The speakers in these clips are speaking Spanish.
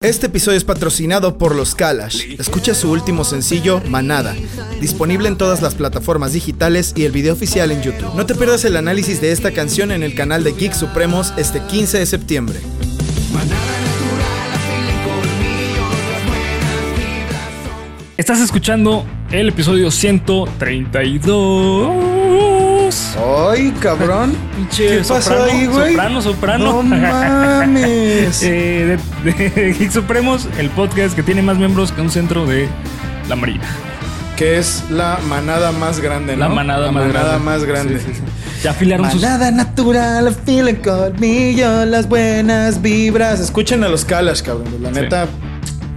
Este episodio es patrocinado por los Kalash. Escucha su último sencillo, Manada, disponible en todas las plataformas digitales y el video oficial en YouTube. No te pierdas el análisis de esta canción en el canal de Geek Supremos este 15 de septiembre. Estás escuchando el episodio 132. ¡Ay, cabrón! ¿Qué pasó ahí, güey? Soprano, soprano. ¡No mames! Eh, de, de Geek Supremos, el podcast que tiene más miembros que un centro de la Marina. que es la manada más grande, ¿no? La manada La más manada grande. más grande. Sí, sí, sí. Ya afilaron sus. Manada natural, feel el colmillo, las buenas vibras. Escuchen a los Kalash, cabrón. La neta,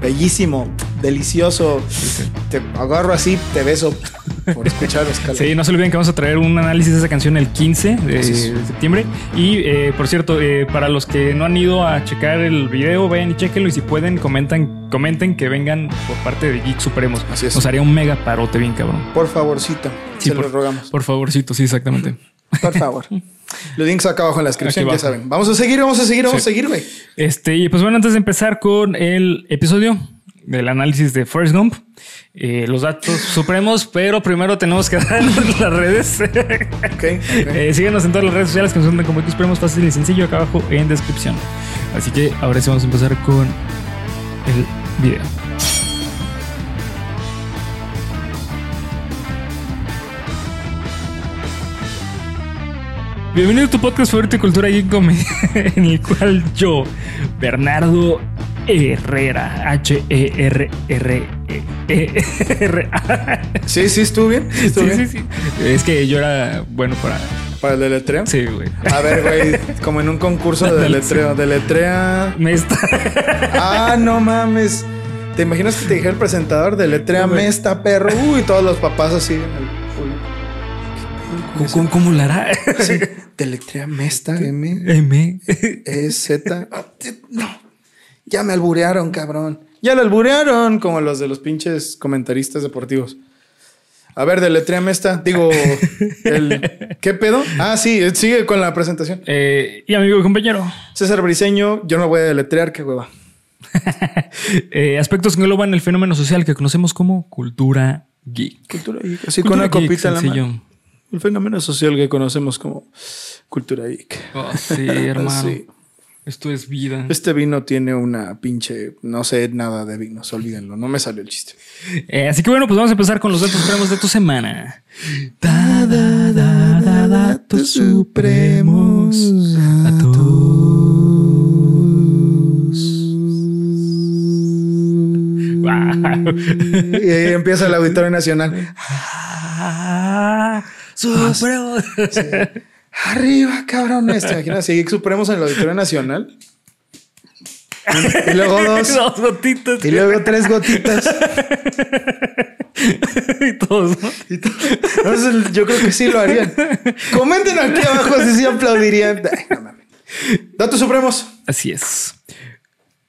bellísimo, delicioso. Te agarro así, te beso por escuchar. Sí, no se olviden que vamos a traer un análisis de esa canción el 15 de, septiembre. Y eh, por cierto, eh, para los que no han ido a checar el video, vayan y chequenlo. Y si pueden, comentan, comenten que vengan por parte de Geek Supremos. Así es. Nos haría un mega parote bien cabrón. Por favorcito, Sí, se por, rogamos. Por favorcito, sí, exactamente. Por favor. Los links acá abajo en la descripción, ya saben. Vamos a seguir, vamos a seguir, vamos Sí. a seguir, güey. Este, y pues bueno, antes de empezar con el episodio del análisis de First Gump, eh, los datos supremos, pero primero tenemos que dar las redes. Eh, síganos en todas las redes sociales que nos encuentran como X Supremos, fácil y sencillo, acá abajo en descripción. Así que ahora sí vamos a empezar con el video. Bienvenido a tu podcast favorito de cultura y comedia, en el cual yo, Bernardo Herrera, H-E-R-R-E-R-A. Sí, sí, estuvo bien. Estuvo Sí, bien. sí, sí. Es que yo era bueno para. Para el deletreo. Sí, güey. A ver, güey, como en un concurso de deletreo. Deletrea. Me está. Ah, no mames. ¿Te imaginas que te dijera el presentador deletreame esta perro? Uy, todos los papás así. en el. ¿Cómo, cómo, la hará? Sí, deletreame esta M M. E Z. Ah, No. Ya me alburearon, cabrón. Ya lo alburearon, como los de los pinches comentaristas deportivos. A ver, deletreame esta. Digo, el, ¿qué pedo? Ah, sí, sigue con la presentación. Eh, y amigo y compañero. César Briseño, yo no voy a deletrear, qué hueva. Eh, aspectos que engloban el fenómeno social que conocemos como cultura geek. Cultura geek. Así Cultura con una geek, copita en la mano. El fenómeno social que conocemos como cultura geek. Oh, sí, hermano. Sí. Esto es vida. Este vino tiene una pinche, no sé nada de vinos, olvídenlo, no me salió el chiste. Eh, así que bueno, pues vamos a empezar con los datos supremos de tu semana. Da, da, da, da, datos supremos a todos. Wow. Y ahí empieza el Auditorio Nacional. Ah, supremos. Arriba, cabrones. ¿Te imaginas? Si Supremos en el Auditorio Nacional. Y luego dos. Dos gotitas. Y luego tres gotitas. y todos, ¿no? Y to- Entonces, yo creo que sí lo harían. Comenten aquí abajo si sí aplaudirían. Ay, no mames. Datos Supremos. Así es.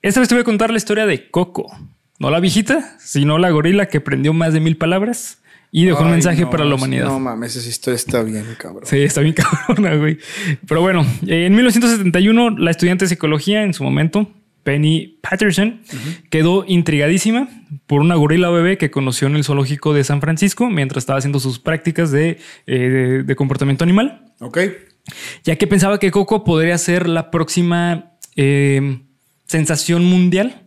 Esta vez te voy a contar la historia de Coco. No la viejita, sino la gorila que prendió más de mil palabras y dejó un mensaje no, para la humanidad. No mames, historia está bien, cabrón. Sí, está bien cabrona, güey. Pero bueno, en 1971, la estudiante de psicología en su momento, Penny Patterson, quedó intrigadísima por una gorila bebé que conoció en el zoológico de San Francisco mientras estaba haciendo sus prácticas de, eh, de- de comportamiento animal, Ok. ya que pensaba que Coco podría ser la próxima eh, sensación mundial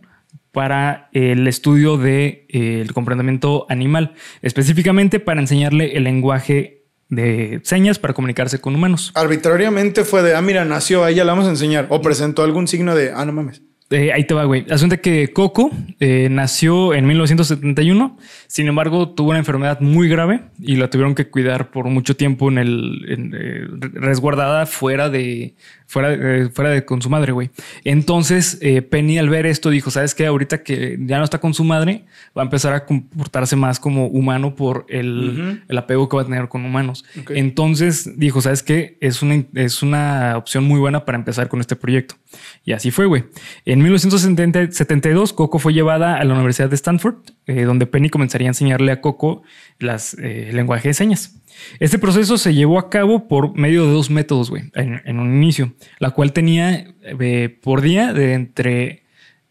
para el estudio del de, eh, comportamiento animal, específicamente para enseñarle el lenguaje de señas para comunicarse con humanos. Arbitrariamente fue de, ah, mira, nació, a ella la vamos a enseñar. O presentó algún signo de, ah, no mames. Eh, ahí te va, güey. Asunto que Coco eh, nació en 1971. Sin embargo, tuvo una enfermedad muy grave y la tuvieron que cuidar por mucho tiempo en el en, eh, resguardada fuera de fuera, eh, fuera de con su madre, güey. Entonces, eh, Penny al ver esto dijo, sabes qué, ahorita que ya no está con su madre, va a empezar a comportarse más como humano por el, el apego que va a tener con humanos. Entonces dijo, sabes qué, es una es una opción muy buena para empezar con este proyecto. Y así fue, güey. En 1972, Coco fue llevada a la Universidad de Stanford, eh, donde Penny comenzaría a enseñarle a Coco las, eh, lenguaje de señas. Este proceso se llevó a cabo por medio de dos métodos, güey, en, en un inicio, la cual tenía eh, por día de entre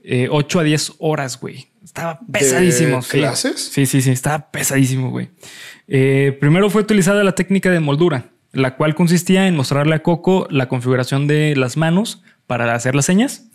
eh, 8 a 10 horas, güey. Estaba pesadísimo. sí. clases? Sí, sí, sí, estaba pesadísimo, güey. Eh, primero fue utilizada la técnica de moldura, la cual consistía en mostrarle a Coco la configuración de las manos para hacer las señas.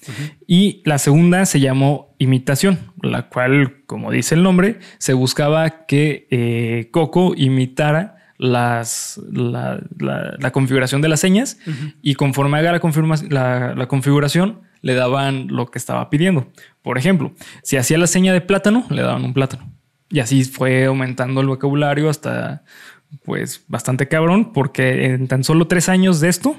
Y la segunda se llamó imitación, la cual, como dice el nombre, se buscaba que eh, Coco imitara las, la, la- la configuración de las señas y conforme haga la, confirma- la- la configuración le daban lo que estaba pidiendo. Por ejemplo, si hacía la seña de plátano, le daban un plátano. Y así fue aumentando el vocabulario hasta pues bastante cabrón, porque en tan solo tres años de esto,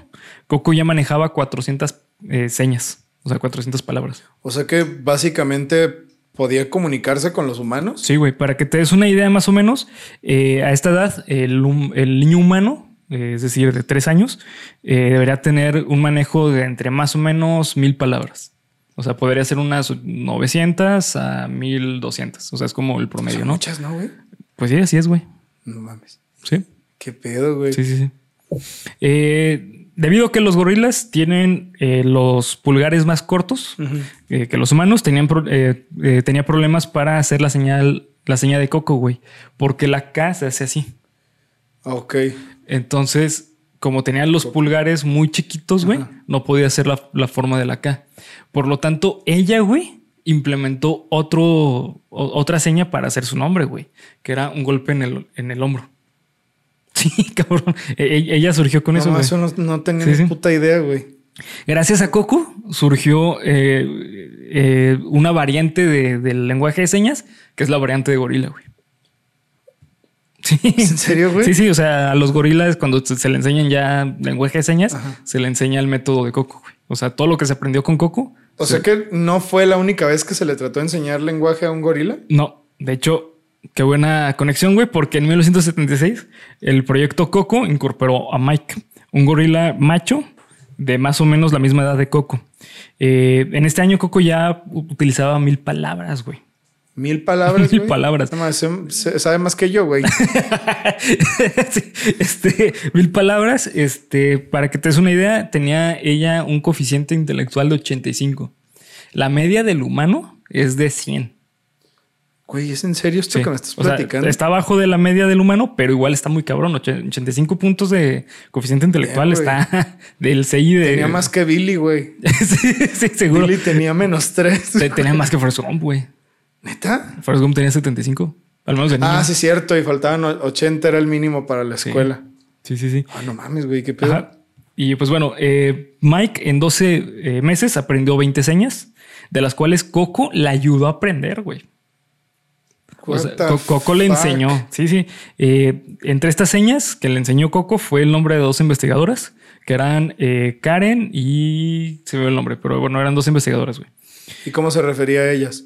Coco ya manejaba 400 eh, señas, o sea, 400 palabras. O sea que básicamente podía comunicarse con los humanos. Sí, güey, para que te des una idea más o menos, eh, a esta edad, el, niño humano, eh, es decir, de tres años, eh, debería tener un manejo de entre más o menos mil palabras. O sea, podría ser unas 900 a 1200. O sea, es como el promedio, ¿no? muchas, ¿no, güey? Pues sí, así es, güey. No mames. Sí. Qué pedo, güey. Sí, sí, sí. Eh, debido a que los gorilas tienen eh, los pulgares más cortos eh, que los humanos, tenían pro- eh, tenía problemas para hacer la señal, la señal de coco, güey, porque la K se hace así. Ok. Entonces, como tenían los pulgares muy chiquitos, güey, Ajá. no podía hacer la, la forma de la K. Por lo tanto, ella, güey, implementó otro, o- otra seña para hacer su nombre, güey, que era un golpe en el, en el hombro. Sí, cabrón. E- e- ella surgió con No, eso, güey. eso no, no tenía Sí, ni sí. puta idea, güey. Gracias a Coco surgió eh, eh, una variante de- del lenguaje de señas, que es la variante de gorila, güey. Sí. ¿En serio, güey? Sí, sí, o sea, a los gorilas cuando se, se le enseñan ya lenguaje de señas, Ajá. se le enseña el método de Coco, güey. O sea, todo lo que se aprendió con Coco. O se- sea que no fue la única vez que se le trató de enseñar lenguaje a un gorila. No, de hecho, qué buena conexión, güey, porque en 1976 el proyecto Coco incorporó a Mike, un gorila macho de más o menos la misma edad de Coco. Eh, en este año Coco ya utilizaba mil palabras, güey. Mil palabras. Mil palabras. No se- se- sabe más que yo, güey. Sí, este, mil palabras, este, para que te des una idea, tenía ella un coeficiente intelectual de 85. La media del humano es de 100. Güey, ¿es en serio esto Sí. que me estás O sea, platicando? está abajo de la media del humano, pero igual está muy cabrón. Och- 85 puntos de coeficiente intelectual está del CI de. Tenía más que Billy, güey. sí, sí, seguro. Billy tenía menos tres. Te- Tenía más que Forrest Gump, güey. ¿Neta? Forrest Gump tenía 75. Al menos de niño. Ah, sí, cierto. Y faltaban o- 80 era el mínimo para la escuela. sí, sí. sí. Ah, no mames, güey. Qué pedo. Ajá. Y pues bueno, eh, Mike en 12 eh, meses aprendió 20 señas, de las cuales Coco la ayudó a aprender, güey. O sea, Coco le enseñó. Sí, sí. Eh, entre estas señas que le enseñó Coco fue el nombre de dos investigadoras, que eran eh, Karen y se me ve el nombre, pero bueno, eran dos investigadoras, güey. ¿Y cómo se refería a ellas?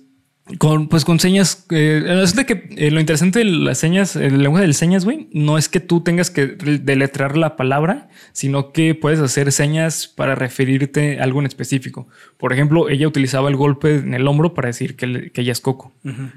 Con, pues con señas. Eh, resulta que eh, lo interesante de las señas, el lenguaje de señas, güey, no es que tú tengas que deletrear la palabra, sino que puedes hacer señas para referirte a algo en específico. Por ejemplo, ella utilizaba el golpe en el hombro para decir que, le- que ella es Coco.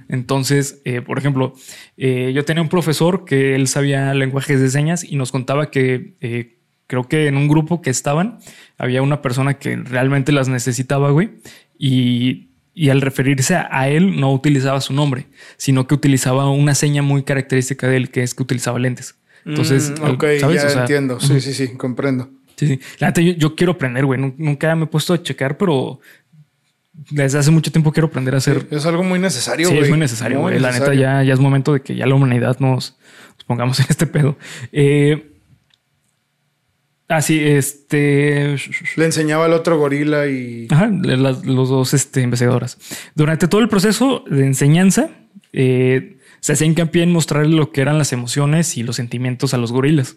Entonces, eh, por ejemplo, eh, yo tenía un profesor que él sabía lenguajes de señas y nos contaba que creo que en un grupo que estaban había una persona que realmente las necesitaba, güey, y, y al referirse a, él no utilizaba su nombre, sino que utilizaba una seña muy característica de él, que es que utilizaba lentes. Entonces, Mm, ok, ¿sabes? ya O sea, entiendo. Sí, sí, sí, comprendo. Sí, sí. La neta, yo, yo quiero aprender, güey. Nun- Nunca me he puesto a checar, pero desde hace mucho tiempo quiero aprender a hacer. Es algo muy necesario, Sí, güey. es muy necesario, Muy güey. La neta, ya, ya es momento de que ya la humanidad nos, nos pongamos en este pedo. Eh, así, este. Le enseñaba al otro gorila y... Ajá, las- los dos este, investigadoras. Durante todo el proceso de enseñanza, eh, se hacía hincapié en mostrar lo que eran las emociones y los sentimientos a los gorilas.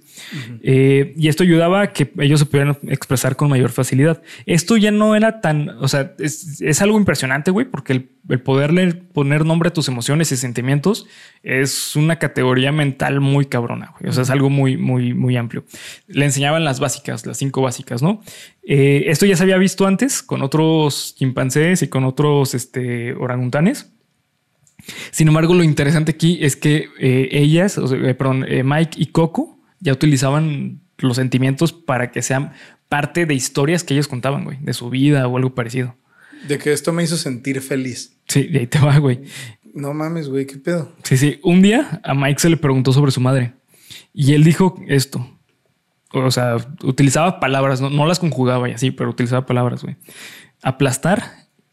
Eh, y esto ayudaba a que ellos se pudieran expresar con mayor facilidad. Esto ya no era tan, o sea, es, es algo impresionante, güey, porque el, el poderle poner nombre a tus emociones y sentimientos es una categoría mental muy cabrona, güey. O sea, es algo muy, muy, muy amplio. Le enseñaban las básicas, las cinco básicas, ¿no? Eh, esto ya se había visto antes con otros chimpancés y con otros este, orangutanes. Sin embargo, lo interesante aquí es que eh, ellas, o sea, eh, perdón, eh, Mike y Coco ya utilizaban los sentimientos para que sean parte de historias que ellos contaban, güey, de su vida o algo parecido. De que esto me hizo sentir feliz. Sí, de ahí te va, güey. No mames, güey, qué pedo. Sí, sí. Un día a Mike se le preguntó sobre su madre y él dijo esto. O sea, utilizaba palabras, no, las conjugaba y así, pero utilizaba palabras, güey. Aplastar,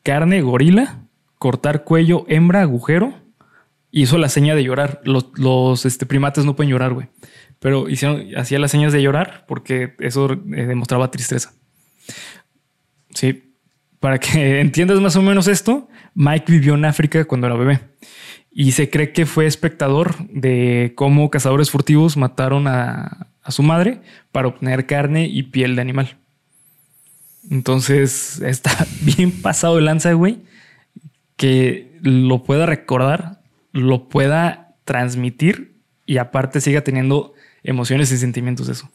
carne, gorila, cortar cuello, hembra, agujero. Hizo la seña de llorar. Los, este, primates no pueden llorar, güey. Pero hicieron, hacía las señas de llorar porque eso eh, demostraba tristeza. Sí. Para que entiendas más o menos esto, Mike vivió en África cuando era bebé y se cree que fue espectador de cómo cazadores furtivos mataron a, su madre para obtener carne y piel de animal. Entonces está bien pasado de lanza, güey, que lo pueda recordar, lo pueda transmitir y aparte siga teniendo emociones y sentimientos de eso.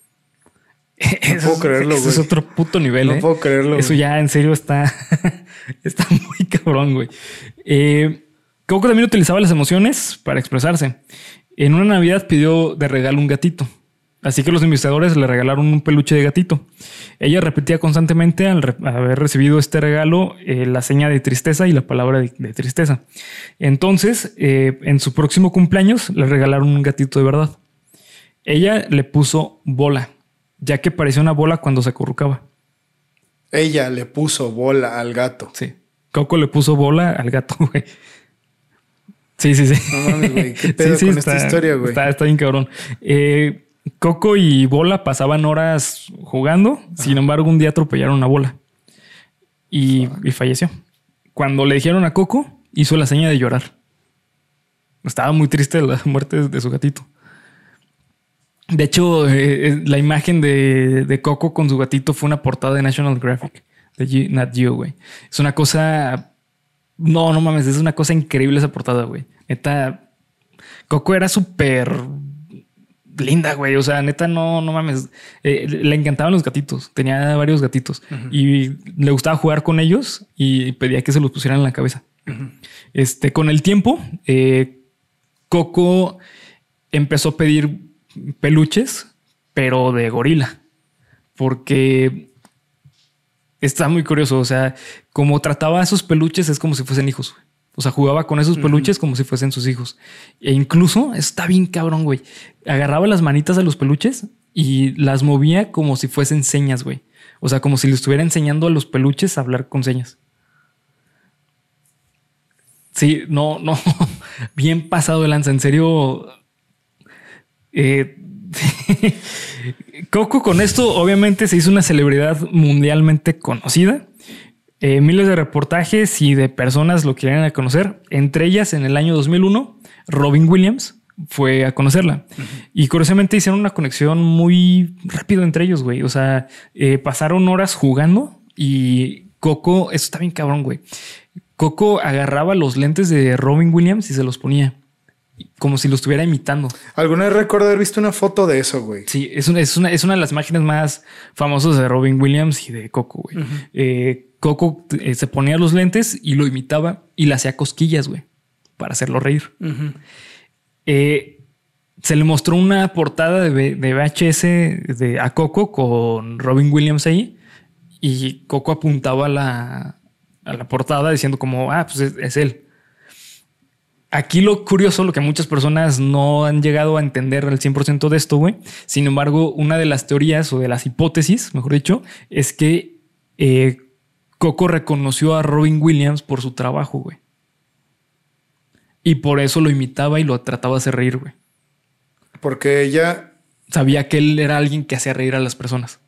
No puedo creerlo, güey. es otro puto nivel. No ¿eh? puedo creerlo. Eso ya en serio está, está muy cabrón, güey. Eh, Coco también utilizaba las emociones para expresarse. En una Navidad pidió de regalo un gatito. Así que los investigadores le regalaron un peluche de gatito. Ella repetía constantemente al haber recibido este regalo eh, la seña de tristeza y la palabra de, tristeza. Entonces, eh, en su próximo cumpleaños le regalaron un gatito de verdad. Ella le puso bola, ya que parecía una bola cuando se acurrucaba. Ella le puso bola al gato. Sí. Coco le puso bola al gato, güey. Sí, sí, sí. No mames, güey. ¿Qué pedo con esta historia, güey? Está, bien cabrón. Eh, Coco y Bola pasaban horas jugando. Sin embargo, un día atropellaron a Bola y, falleció. Cuando le dijeron a Coco, hizo la seña de llorar. Estaba muy triste la muerte de su gatito. De hecho, eh, eh, la imagen de, Coco con su gatito fue una portada de National Graphic, de Nat Geo, güey. Es una cosa. No, no mames, es una cosa increíble esa portada, güey. Neta, Coco era súper linda, güey. O sea, neta, no, no mames. Eh, le encantaban los gatitos. Tenía varios gatitos y le gustaba jugar con ellos y pedía que se los pusieran en la cabeza. Este, con el tiempo, eh, Coco empezó a pedir peluches, pero de gorila, porque está muy curioso. O sea, como trataba a esos peluches, es como si fuesen hijos. O sea, jugaba con esos peluches como si fuesen sus hijos. E incluso está bien cabrón, güey. Agarraba las manitas de los peluches y las movía como si fuesen señas, güey. O sea, como si le estuviera enseñando a los peluches a hablar con señas. Sí, no, no. Bien pasado de lanza. En serio. Eh, Coco con esto obviamente se hizo una celebridad mundialmente conocida. Eh, miles de reportajes y de personas lo querían conocer. Entre ellas, en el año 2001, Robin Williams fue a conocerla. Y curiosamente hicieron una conexión muy rápido entre ellos, güey. O sea, eh, pasaron horas jugando y Coco, eso está bien cabrón, güey. Coco agarraba los lentes de Robin Williams y se los ponía. Como si lo estuviera imitando. Alguna vez recuerdo haber visto una foto de eso, güey. Sí, es una, es una, es una de las imágenes más famosas de Robin Williams y de Coco, güey. Coco eh, se ponía los lentes y lo imitaba y le hacía cosquillas, güey, para hacerlo reír. Eh, se le mostró una portada de, VHS de, a Coco con Robin Williams ahí y Coco apuntaba a la, a la portada diciendo como, ah, pues es, él. Aquí lo curioso, lo que muchas personas no han llegado a entender al 100% de esto, güey. Sin embargo, una de las teorías o de las hipótesis, mejor dicho, es que eh, Coco reconoció a Robin Williams por su trabajo, güey. Y por eso lo imitaba y lo trataba de hacer reír, güey. Porque ella... Sabía que él era alguien que hacía reír a las personas.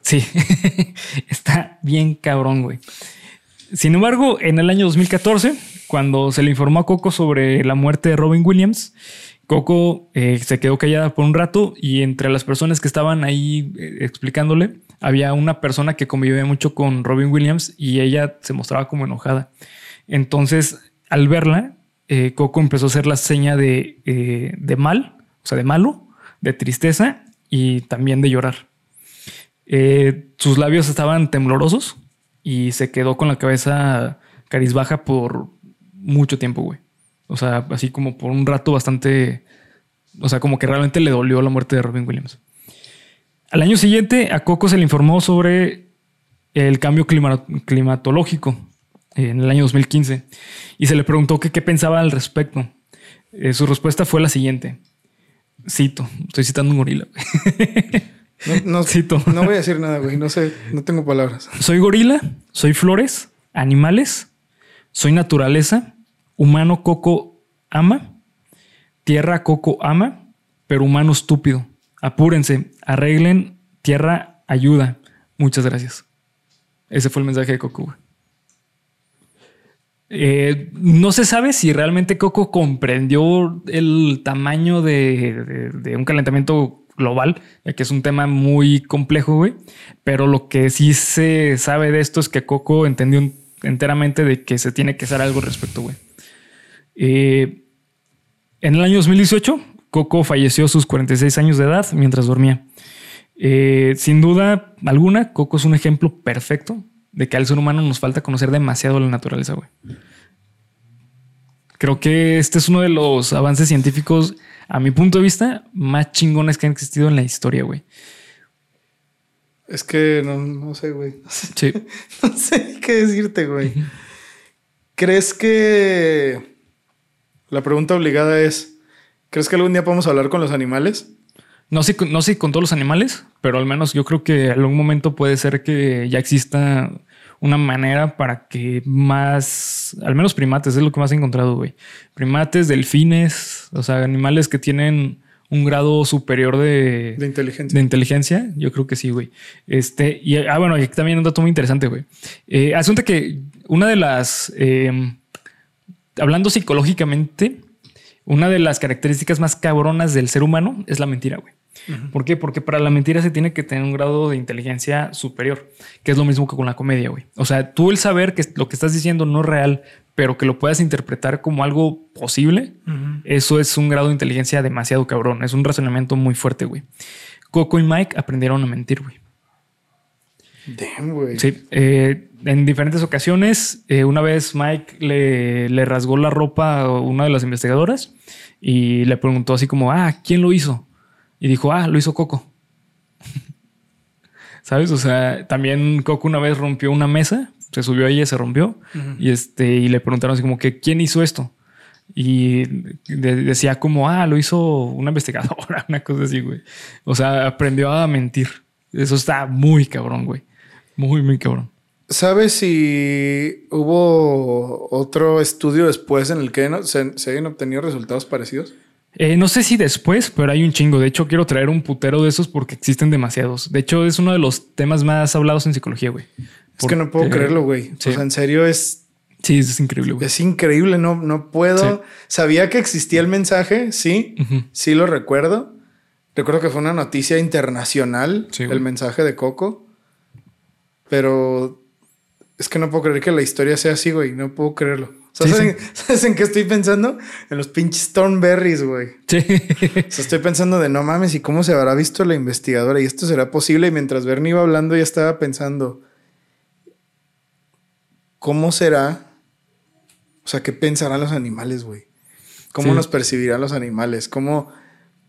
Sí, está bien cabrón, güey. Sin embargo, en el año 2014, cuando se le informó a Coco sobre la muerte de Robin Williams, Coco eh, se quedó callada por un rato y entre las personas que estaban ahí eh, explicándole, había una persona que convivía mucho con Robin Williams y ella se mostraba como enojada. Entonces, al verla, eh, Coco empezó a hacer la seña de, eh, de, mal, o sea, de malo, de tristeza y también de llorar. Eh, sus labios estaban temblorosos y se quedó con la cabeza carizbaja por mucho tiempo, güey. O sea, así como por un rato bastante... O sea, como que realmente le dolió la muerte de Robin Williams. Al año siguiente, a Coco se le informó sobre el cambio climatológico en el año 2015 y se le preguntó qué pensaba al respecto. Eh, su respuesta fue la siguiente. Cito, estoy citando un gorila. No, Cito. no voy a decir nada, güey. No sé, no tengo palabras. Soy gorila, soy flores, animales, soy naturaleza, humano coco ama, tierra coco ama, pero humano estúpido. Apúrense, arreglen, tierra ayuda. Muchas gracias. Ese fue el mensaje de Coco. Eh, no se sabe si realmente Coco comprendió el tamaño de, un calentamiento global, ya que es un tema muy complejo, güey. Pero lo que sí se sabe de esto es que Coco entendió enteramente de que se tiene que hacer algo al respecto, güey. Eh, en el año 2018, Coco falleció a sus 46 años de edad mientras dormía. Eh, sin duda alguna, Coco es un ejemplo perfecto de que al ser humano nos falta conocer demasiado la naturaleza, güey. Creo que este es uno de los avances científicos, a mi punto de vista, más chingones que han existido en la historia, güey. Es que no, sé, güey. Sí. no sé qué decirte, güey. ¿Crees que... La pregunta obligada es, ¿crees que algún día podemos hablar con los animales? No sé, no sé con todos los animales, pero al menos yo creo que en algún momento puede ser que ya exista una manera para que más, al menos primates, es lo que más he encontrado, güey. Primates, delfines, o sea, animales que tienen un grado superior de, de inteligencia. De inteligencia, yo creo que sí, güey. Este, y ah, bueno, aquí también un dato muy interesante, güey. Eh, asunto que una de las, eh, hablando psicológicamente, una de las características más cabronas del ser humano es la mentira, güey. ¿Por qué? Porque para la mentira se tiene que tener un grado de inteligencia superior, que es lo mismo que con la comedia, güey. O sea, tú el saber que lo que estás diciendo no es real, pero que lo puedas interpretar como algo posible, eso es un grado de inteligencia demasiado cabrón. Es un razonamiento muy fuerte, güey. Coco y Mike aprendieron a mentir, güey. Damn, güey. Sí. Eh, en diferentes ocasiones, eh, una vez Mike le, le rasgó la ropa a una de las investigadoras y le preguntó así como, ah, ¿quién lo hizo? Y dijo, ah, lo hizo Coco. ¿Sabes? O sea, también Coco una vez rompió una mesa, se subió a ella, se rompió y este y le preguntaron así como que quién hizo esto. Y decía como, ah, lo hizo una investigadora, una cosa así, güey. O sea, aprendió a mentir. Eso está muy cabrón, güey. Muy, muy cabrón. ¿Sabes si hubo otro estudio después en el que se, se hayan obtenido resultados parecidos? Eh, no sé si después, pero hay un chingo. De hecho, quiero traer un putero de esos porque existen demasiados. De hecho, es uno de los temas más hablados en psicología, güey. Es que no puedo creerlo, güey. O sea, en serio es. Sí, es increíble, güey. Es increíble, no, no puedo. Sabía que existía el mensaje, sí, sí lo recuerdo. Recuerdo que fue una noticia internacional el mensaje de Coco. Pero es que no puedo creer que la historia sea así, güey. No puedo creerlo. ¿sabes, En, qué estoy pensando? En los pinches Thornberries, güey. Sí. O sea, estoy pensando de no mames, ¿y cómo se habrá visto la investigadora? Y esto será posible. Y mientras Bernie iba hablando, ya estaba pensando, ¿cómo será? O sea, ¿qué pensarán los animales, güey? ¿Cómo nos percibirán los animales? ¿Cómo,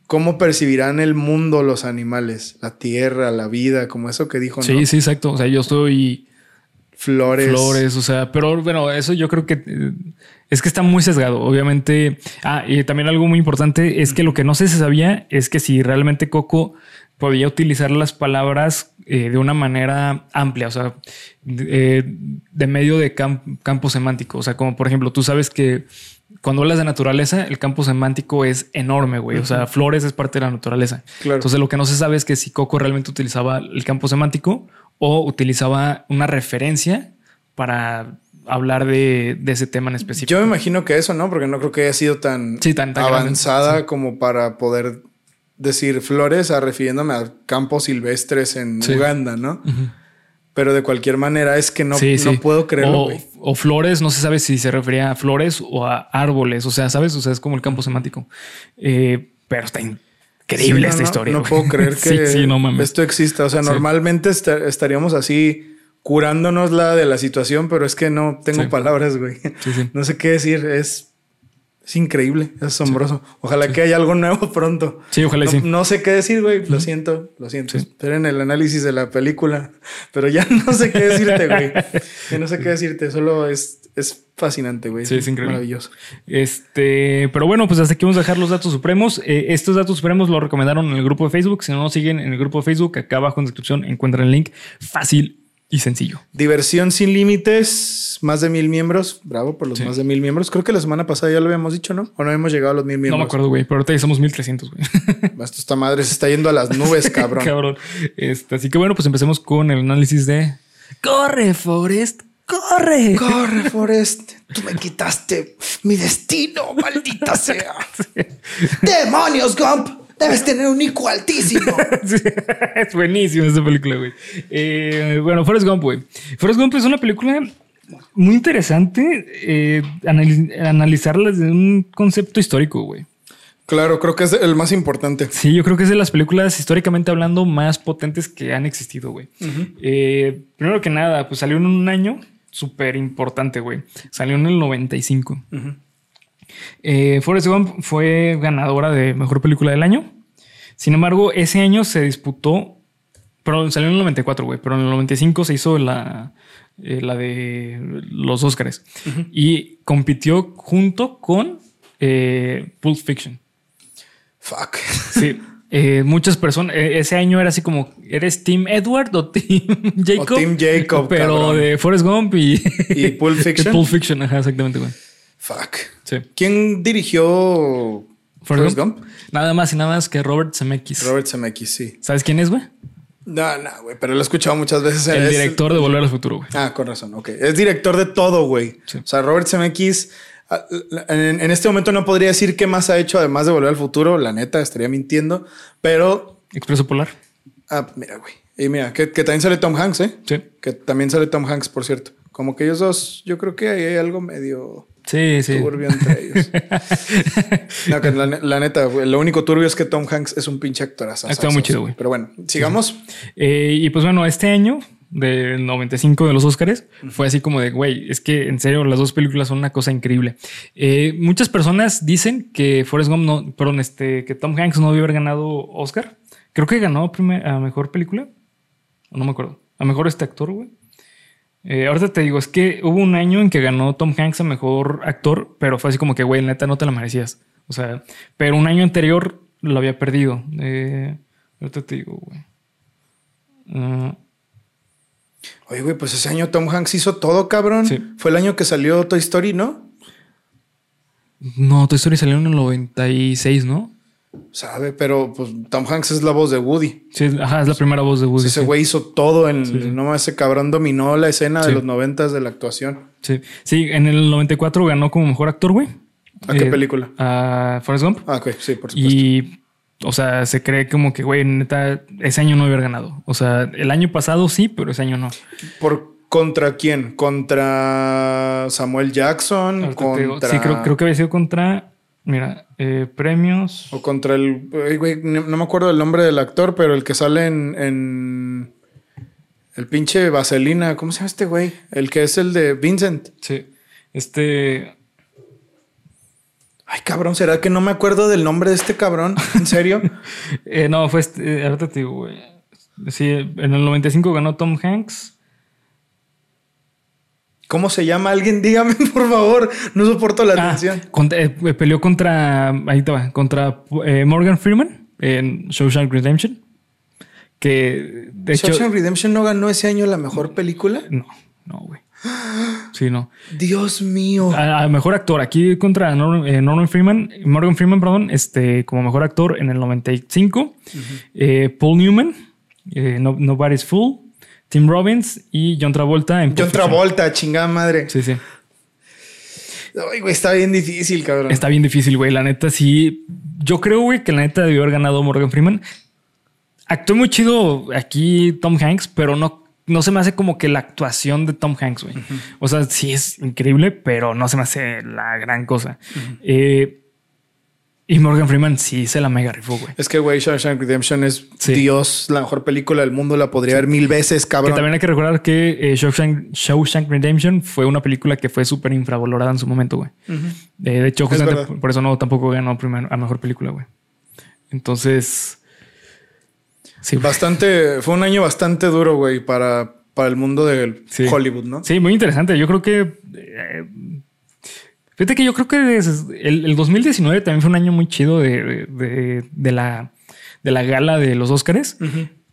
¿Cómo percibirán el mundo los animales? La tierra, la vida, como eso que dijo. Sí, sí, exacto. O sea, yo estoy Flores. Flores, o sea, pero bueno, eso yo creo que eh, es que está muy sesgado. Obviamente. Ah, y también algo muy importante es que lo que no se sabía es que si realmente Coco podía utilizar las palabras eh, de una manera amplia, o sea, de, eh, medio de campo semántico. O sea, como por ejemplo, tú sabes que cuando hablas de naturaleza, el campo semántico es enorme, güey. O sea, flores es parte de la naturaleza. Entonces, lo que no se sabe es que si Coco realmente utilizaba el campo semántico o utilizaba una referencia para hablar de, ese tema en específico. Yo me imagino que eso, ¿no? Porque no creo que haya sido tan, avanzada como para poder decir flores a refiriéndome a campos silvestres en Uganda, ¿no? Pero de cualquier manera es que no, no puedo creerlo. O, o, flores, no se sabe si se refería a flores o a árboles. O sea, ¿sabes? O sea, es como el campo semántico. Eh, pero está increíble esta historia. No, puedo creer que esto exista. O sea, normalmente estaríamos así curándonos la de la situación, pero es que no tengo palabras, güey. No sé qué decir. Es Es increíble, es asombroso. Ojalá que haya algo nuevo pronto. Sí, ojalá no, sí. No sé qué decir, güey. Lo siento, lo siento. Esperen el análisis de la película. Pero ya no sé qué decirte, güey. Ya no sé qué decirte. Solo es, es fascinante, güey. Sí, es increíble. Maravilloso. Este, pero bueno, pues hasta aquí vamos a dejar los datos supremos. Eh, estos datos supremos los recomendaron en el grupo de Facebook. Si no nos siguen en el grupo de Facebook, acá abajo en la descripción encuentran el link fácil y sencillo. Diversión sin límites, más de mil miembros. Bravo por los Sí. más de mil miembros. Creo que la semana pasada ya lo habíamos dicho, ¿no? O no habíamos llegado a los mil No miembros. me acuerdo, güey, pero ahorita ya somos 1300, güey. Esto esta madre se está yendo a las nubes, cabrón. Cabrón. Este, así que bueno, pues empecemos con el análisis de. ¡Corre, Forest! ¡Corre! Corre, Forrest. Tú me quitaste mi destino, maldita sea. ¡Demonios, Gump! Debes tener un IQ altísimo. Sí, es buenísima esta película, güey. Eh, bueno, Forrest Gump, güey. Forrest Gump es una película muy interesante eh, anali- analizarla desde un concepto histórico, güey. Claro, creo que es el más importante. Sí, yo creo que es de las películas históricamente hablando más potentes que han existido, güey. Eh, primero que nada, pues salió en un año súper importante, güey. Salió en el 95. Eh, Forrest Gump fue ganadora de mejor película del año. Sin embargo, ese año se disputó, pero salió en el 94, güey, pero en el 95 se hizo la, eh, la de los Oscars y compitió junto con eh, Pulp Fiction. Fuck. Sí. Eh, muchas personas, ese año era así como, ¿eres Team Edward o Team Jacob? Team Jacob, Pero cabrón. de Forrest Gump y, ¿Y Pulp Fiction? Pulp Fiction, ajá, exactamente, güey. Fuck. Sí. ¿Quién dirigió Forrest Gump? Nada más y nada más que Robert Zemeckis. Robert Zemeckis, sí. ¿Sabes quién es, güey? No, no, güey, pero lo he escuchado muchas veces. El Es- director de Volver al Futuro, güey. Ah, con razón, ok. Es director de todo, güey. Sí. O sea, Robert Zemeckis, ah, en, en este momento no podría decir qué más ha hecho además de Volver al Futuro. La neta, estaría mintiendo. Pero, Expreso Polar. ah, mira, güey. Y mira, que, que también sale Tom Hanks, ¿eh? Sí. Que también sale Tom Hanks, por cierto. Como que ellos dos, yo creo que ahí hay algo medio Sí, sí. turbio entre ellos. no, que la, la neta, lo único turbio es que Tom Hanks es un pinche actorazo. Actúa muy chido, güey. Pero bueno, sigamos. Eh, y pues bueno, este año del 95 de los Oscars fue así como de, güey, es que en serio las dos películas son una cosa increíble. Eh, muchas personas dicen que Forrest Gump no, perdón, este, que Tom Hanks no debió haber ganado Oscar. Creo que ganó primer- a mejor película. No me acuerdo. A mejor este actor, güey. Eh, ahorita te digo, es que hubo un año en que ganó Tom Hanks a mejor actor, pero fue así como que, güey, neta, no te la merecías. O sea, pero un año anterior lo había perdido. Eh, ahorita te digo, güey. Ah, Oye, güey, pues ese año Tom Hanks hizo todo, cabrón. Sí. Fue el año que salió Toy Story, ¿no? no, Toy Story salió en el 96, ¿no? Sabe, pero pues Tom Hanks es la voz de Woody. Sí, ajá, es la primera voz de Woody. ese sí. güey hizo todo en. Sí. No ese cabrón dominó la escena de los noventas de la actuación. Sí. Sí, en el 94 ganó como mejor actor, güey. ¿A qué Eh, película? A Forrest Gump. Ah, ok, sí, por supuesto. Y, o sea, se cree como que, güey, neta, ese año no había ganado. O sea, el año pasado sí, pero ese año no. ¿Por contra quién? ¿Contra Samuel Jackson? Ahorita. ¿Contra... Sí, creo, creo que había sido contra, mira, eh, premios. O contra el. güey, no, no me acuerdo el nombre del actor, pero el que sale en. en el pinche Vaselina. ¿Cómo se llama este güey? El que es el de Vincent. Sí. Este, Ay, cabrón, ¿será que no me acuerdo del nombre de este cabrón? ¿En serio? eh, no, fue este, eh, ahorita te digo, güey. Sí, en el 95 ganó Tom Hanks. ¿Cómo se llama? Alguien dígame, por favor. No soporto la Ah, atención. contra- eh, peleó contra, ahí te va, contra eh, Morgan Freeman en Shawshank Redemption. Que de hecho, ¿Shawshank Redemption no ganó ese año la mejor película? no, no, güey. Sí, no. Dios mío. A, a mejor actor aquí contra Norman, eh, Norman Freeman, Morgan Freeman, perdón, este como mejor actor en el 95. Eh, Paul Newman, eh, No- Nobody's Fool, Tim Robbins y John Travolta en Pulp John Fiction. Travolta, chingada madre. Sí, sí. Ay, güey, está bien difícil, cabrón. Está bien difícil, güey. La neta, sí. Yo creo, güey, que la neta debió haber ganado Morgan Freeman. Actuó muy chido aquí Tom Hanks, pero no, no se me hace como que la actuación de Tom Hanks, güey. O sea, sí es increíble, pero no se me hace la gran cosa. Eh, Y Morgan Freeman sí se la mega rifó, güey. Es que, güey, Shawshank Redemption es Sí. Dios, la mejor película del mundo. La podría ver mil veces, Que cabrón. también hay que recordar que eh, Shawshank, Shawshank Redemption fue una película que fue súper infravalorada en su momento, güey. Eh, de hecho, justamente por, eso no tampoco ganó primer- a mejor película, güey. Entonces. Sí. Bastante, fue un año bastante duro, güey, para, para el mundo Sí. Hollywood, ¿no? Sí, muy interesante. Yo creo que. eh, fíjate que yo creo que el, el 2019 también fue un año muy chido de, de- de- la, de la gala de los Óscares.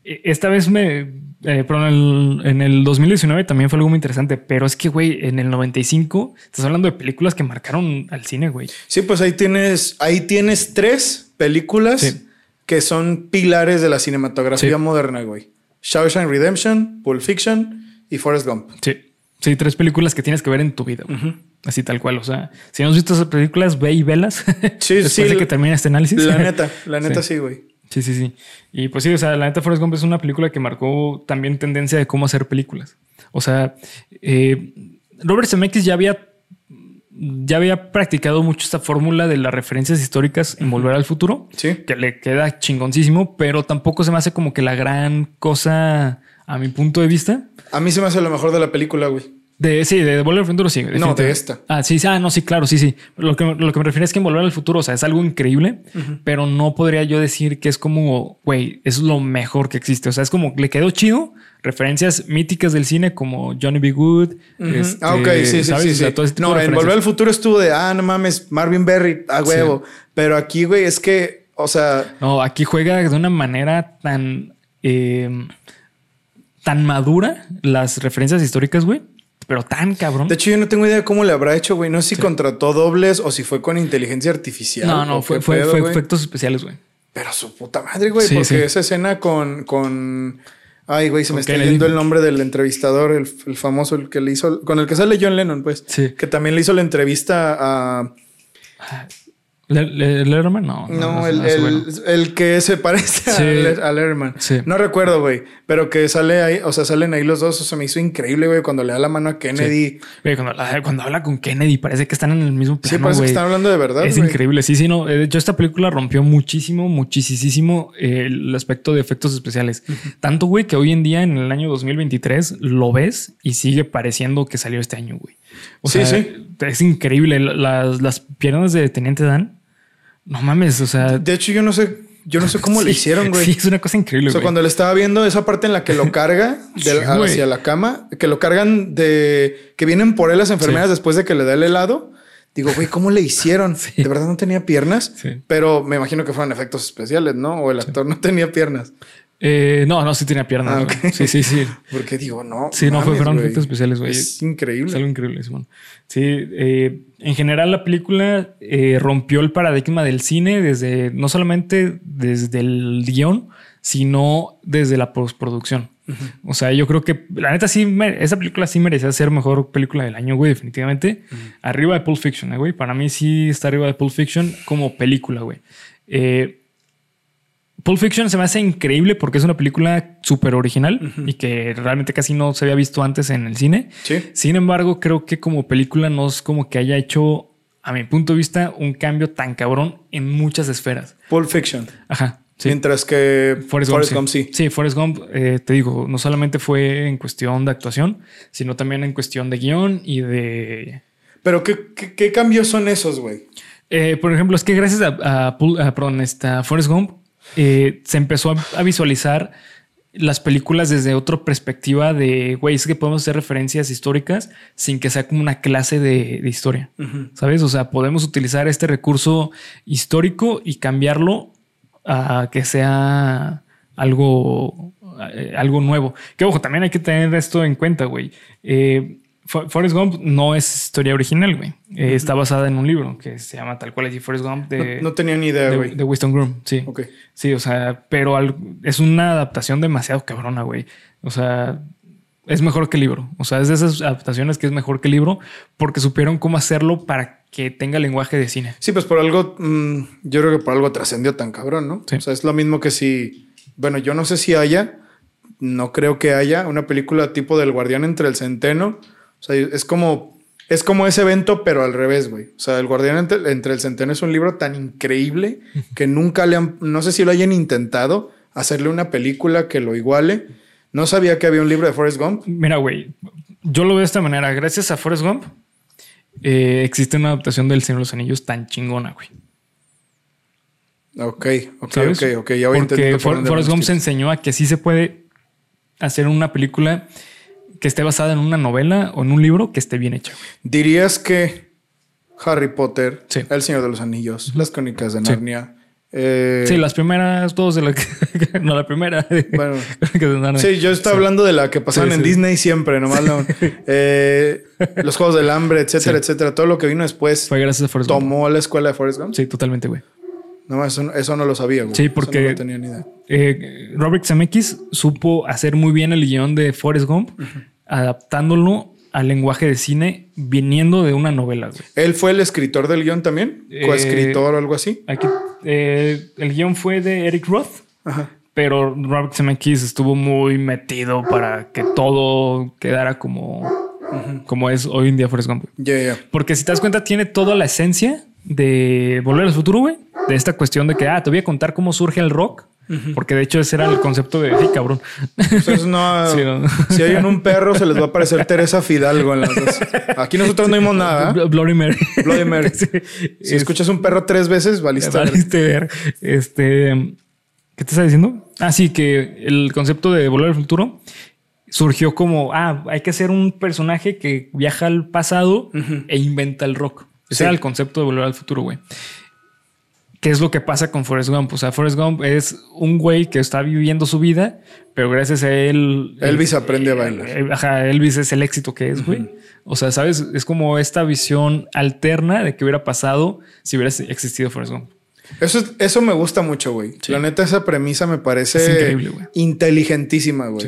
E- Esta vez me. eh, pero en el, en el 2019 también fue algo muy interesante. Pero es que, güey, en el 95 estás hablando de películas que marcaron al cine, güey. Sí, pues ahí tienes, ahí tienes tres películas Sí. que son pilares de la cinematografía Sí. moderna, güey. Shawshank Redemption, Pulp Fiction y Forrest Gump. Sí. Sí, tres películas que tienes que ver en tu vida. güey. Así tal cual. O sea, si no has visto esas películas, ve y velas. Sí, Después sí, de que termine este análisis. La neta, la neta Sí. sí, güey. Sí, sí, sí. Y pues sí, o sea, la neta Forrest Gump es una película que marcó también tendencia de cómo hacer películas. O sea, eh, Robert Zemeckis ya había, ya había practicado mucho esta fórmula de las referencias históricas en Volver al Futuro, Sí. que le queda chingoncísimo, pero tampoco se me hace como que la gran cosa a mi punto de vista. A mí se me hace lo mejor de la película, güey. De, sí, de Volver al Futuro, sí. No, de esta. Ah, sí, sí, ah, no, sí, claro, sí, sí. Lo que, lo que me refiero es que en Volver al Futuro, o sea, es algo increíble, pero no podría yo decir que es como, güey, es lo mejor que existe. O sea, es como le quedó chido, referencias míticas del cine como Johnny B. Good. este, ah, ok, sí, sí, ¿sabes? sí. O sea, no, en. Volver al Futuro estuvo de, ah, no mames, Marvin Berry, a huevo. Pero aquí, güey, es que, o sea, No, aquí juega de una manera tan, eh, tan madura las referencias históricas, güey, pero tan cabrón. de hecho yo no tengo idea de cómo le habrá hecho, güey. No sé si contrató dobles o si fue con inteligencia artificial. no, no, fue, fue, pedo, fue efectos especiales, güey. Pero su puta madre, güey, Sí, porque sí. esa escena con, con... Ay, güey, se me está Kennedy. yendo el nombre del entrevistador, el, el famoso, el que le hizo, con el que sale John Lennon, pues. Sí. Que también le hizo la entrevista a... ¿Le- le- ¿Letterman? No. No, no, el, el- el que se parece Sí. a, Letterman. Sí. No recuerdo, güey. Pero que sale ahí, o sea, salen ahí los dos. O sea, me hizo increíble, güey, cuando le da la mano a Kennedy. Güey, cuando, cuando habla con Kennedy parece que están en el mismo Sí, plano, parece que están hablando de verdad, Es increíble. Sí, sí, no. Eh, De hecho, esta película rompió muchísimo, muchísimo eh, el aspecto de efectos especiales. Tanto, güey, que hoy en día, en el año 2023, lo ves y sigue pareciendo que salió este año, güey. O Sí, sea, sí. es increíble. Las, las piernas de Teniente Dan, no mames, o sea. De hecho, yo no sé, yo no sé cómo le hicieron, güey. Sí, es una cosa increíble, O sea, güey. cuando le estaba viendo esa parte en la que lo carga de- Sí, hacia la cama, que lo cargan de que vienen por él las enfermeras después de que le da el helado. Digo, güey, ¿cómo le hicieron? Sí. De verdad no tenía piernas, pero me imagino que fueron efectos especiales, ¿no? O el actor no tenía piernas. Eh, no, no, sí tenía piernas. Ah. Sí, sí, sí. Porque digo, no. Sí, no, fue- fueron efectos especiales, güey. Es increíble. Es algo increíble, Simón. Sí, eh, en general la película eh, rompió el paradigma del cine desde, no solamente desde el guion, sino desde la postproducción. O sea, yo creo que la neta sí, esa película sí merecía ser mejor película del año, güey, definitivamente. Arriba de Pulp Fiction, güey. Para mí sí está arriba de Pulp Fiction como película, güey. Eh, Pulp Fiction se me hace increíble porque es una película súper original y que realmente casi no se había visto antes en el cine. Sí. Sin embargo, creo que como película no es como que haya hecho, a mi punto de vista, un cambio tan cabrón en muchas esferas. Pulp Fiction. Ajá. Sí. Mientras que Forrest, Forrest, Gump, Gump, sí. Sí, Forrest Gump, eh, te digo, no solamente fue en cuestión de actuación, sino también en cuestión de guion y de... Pero ¿qué, qué, qué cambios son esos, güey? Eh, por ejemplo, es que gracias a, a- perdón, esta Forrest Gump eh, se empezó a, a visualizar las películas desde otra perspectiva de, güey, es que podemos hacer referencias históricas sin que sea como una clase de, de historia, ¿sabes? O sea, podemos utilizar este recurso histórico y cambiarlo a que sea algo, eh, algo nuevo. Que ojo, también hay que tener esto en cuenta, güey. Eh, Forrest Gump no es historia original, güey. Eh, Está basada en un libro que se llama tal cual así Forrest Gump de, no, no tenía ni idea, de, güey. de Winston Groom. Sí. Ok. Sí, o sea, pero al- es una adaptación demasiado cabrona, güey. O sea, es mejor que el libro. O sea, es de esas adaptaciones que es mejor que el libro porque supieron cómo hacerlo para que tenga lenguaje de cine. Sí, pues por algo, mm, yo creo que por algo trascendió tan cabrón, ¿no? Sí. O sea, es lo mismo que si, bueno, yo no sé si haya, no creo que haya una película tipo del Guardián entre el Centeno. O sea, es como Es como ese evento, pero al revés, güey. O sea, El Guardián entre, entre el Centeno es un libro tan increíble que nunca le han, no sé si lo hayan intentado hacerle una película que lo iguale. No sabía que había un libro de Forrest Gump. Mira, güey, yo lo veo de esta manera. Gracias a Forrest Gump eh, existe una adaptación del Señor de los Anillos tan chingona, güey. Ok, ok, ¿Sabes? ok, ok. Ya voy Porque Forrest Gump se enseñó a que sí se puede hacer una película que esté basada en una novela o en un libro que esté bien hecha. güey. Dirías que Harry Potter, Sí. El Señor de los Anillos, Las Crónicas de Narnia. eh, Sí, las primeras dos de la no la primera. Bueno. Que de. Sí, yo estaba hablando de la que pasaban en. Disney siempre, nomás no. Eh, los Juegos del Hambre, etcétera, etcétera. Todo lo que vino después Fue gracias a Forrest Gump. tomó la escuela de Forrest Gump. Sí, totalmente, güey. No, eso, eso no lo sabía, güey. Sí, Eso porque- no tenía ni idea. Eh, Robert Zemeckis supo hacer muy bien el guion de Forrest Gump, adaptándolo al lenguaje de cine viniendo de una novela, güey. ¿Él fue el escritor del guion también? Eh, ¿Coescritor o algo así? Aquí, eh, el guion fue de Eric Roth, Ajá. pero Robert Zemeckis estuvo muy metido para que todo quedara como, como es hoy en día Forrest Gump. Porque si te das cuenta, tiene toda la esencia de Volver al Futuro, güey. De esta cuestión de que, ah, te voy a contar cómo surge el rock. Porque de hecho ese era el concepto de, ay, cabrón. Entonces, no, Sí, no. Si hay un perro, se les va a parecer Teresa Fidalgo en las dos. Aquí nosotros no vimos nada. ¿eh? Bl- Bloody Mary. Bloody Mary. Sí. Si escuchas un perro tres veces, valiste. Valiste ver. Este, ¿qué te está diciendo? Ah, sí, que el concepto de volver al futuro surgió como, ah, hay que hacer un personaje que viaja al pasado e inventa el rock. Ese Sí. era el concepto de volver al futuro, güey. ¿Qué es lo que pasa con Forrest Gump? O sea, Forrest Gump es un güey que está viviendo su vida, pero gracias a él... Elvis aprende a bailar. Eh, Ajá, Elvis es el éxito que es, güey. O sea, ¿sabes? Es como esta visión alterna de qué hubiera pasado si hubiera existido Forrest Gump. Eso, es- eso me gusta mucho, güey. La neta, esa premisa me parece güey. inteligentísima, güey.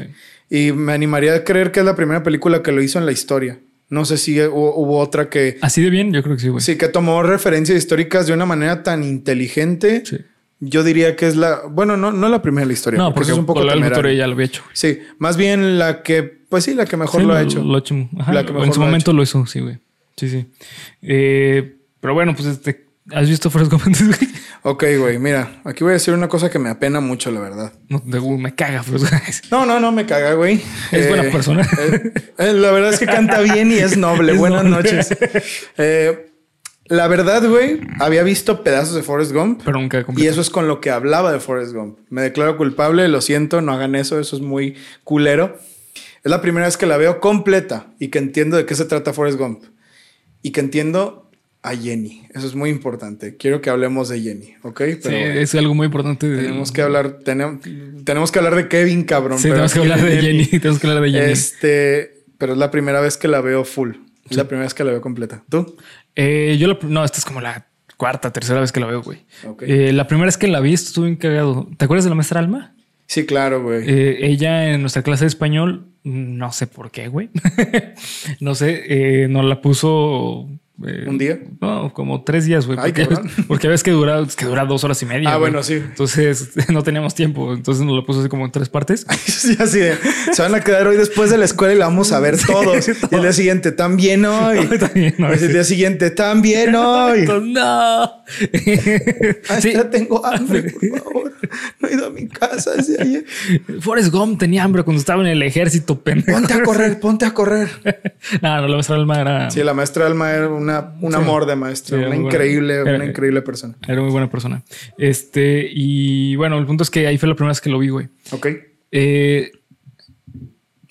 Sí. Y me animaría a creer que es la primera película que lo hizo en la historia. No sé si hubo, hubo otra que Así de bien, yo creo que sí, güey. sí que tomó referencias históricas de una manera tan inteligente. Sí. Yo diría que es la, bueno, no, no la primera de la historia. No, porque es un poco futuro ya lo había hecho. güey. Sí, más bien la que, pues sí, la que mejor Sí, lo ha hecho. Lo hecho. Ajá, La que mejor en su lo ha momento lo hizo, sí, güey. Sí, sí. Eh, pero bueno, pues este, ¿has visto Forrest Gump antes, güey? Ok, güey, mira, aquí voy a decir una cosa que me apena mucho, la verdad. No, me caga Forrest Gump. No, no, no me caga, güey. Es buena persona. eh, eh, la verdad es que canta bien y es noble. Es Buenas noble. noches. Eh, la verdad, güey, había visto pedazos de Forrest Gump. Pero nunca Y eso es con lo que hablaba de Forrest Gump. Me declaro culpable, lo siento, no hagan eso, eso es muy culero. Es la primera vez que la veo completa y que entiendo de qué se trata Forrest Gump. Y que entiendo a Jenny. Eso es muy importante. Quiero que hablemos de Jenny, ¿ok? Sí, Pero es algo muy importante. de- tenemos que hablar, tenemos, tenemos que hablar de Kevin, cabrón. Sí, pero tenemos que hablar de Jenny. Tenemos que hablar de Jenny. Este, pero es la primera vez que la veo full. Es la primera vez que la veo completa. ¿Tú? Eh, yo la, no, esta es como la cuarta, tercera vez que la veo, güey. Eh, la primera vez que la vi estuve bien cagado. ¿Te acuerdas de la maestra Alma? Sí, claro, güey. Eh, ella en nuestra clase de español, no sé por qué, güey. no sé, nos la puso. Eh, ¿Un día? No, como tres días, güey. Porque, porque ves que dura, que dura dos horas y media. Ah, bueno, sí. Entonces no teníamos tiempo. Entonces nos la puso así como en tres partes. Sí, así de, se van a quedar hoy después de la escuela y la vamos a ver todos. Y el día siguiente, también hoy. También, no, el día siguiente, también hoy. No. Sí. Hasta tengo hambre, por favor. No he ido a mi casa desde ayer. Forrest Gump tenía hambre cuando estaba en el ejército, pendejo. Ponte a correr, ponte a correr. no, no, la maestra Alma era, Sí, la maestra Alma era una, un amor de maestra, Sí, una buena. increíble, una increíble persona. era muy buena persona. Este, y bueno, el punto es que ahí fue la primera vez que lo vi, güey. Ok. Eh,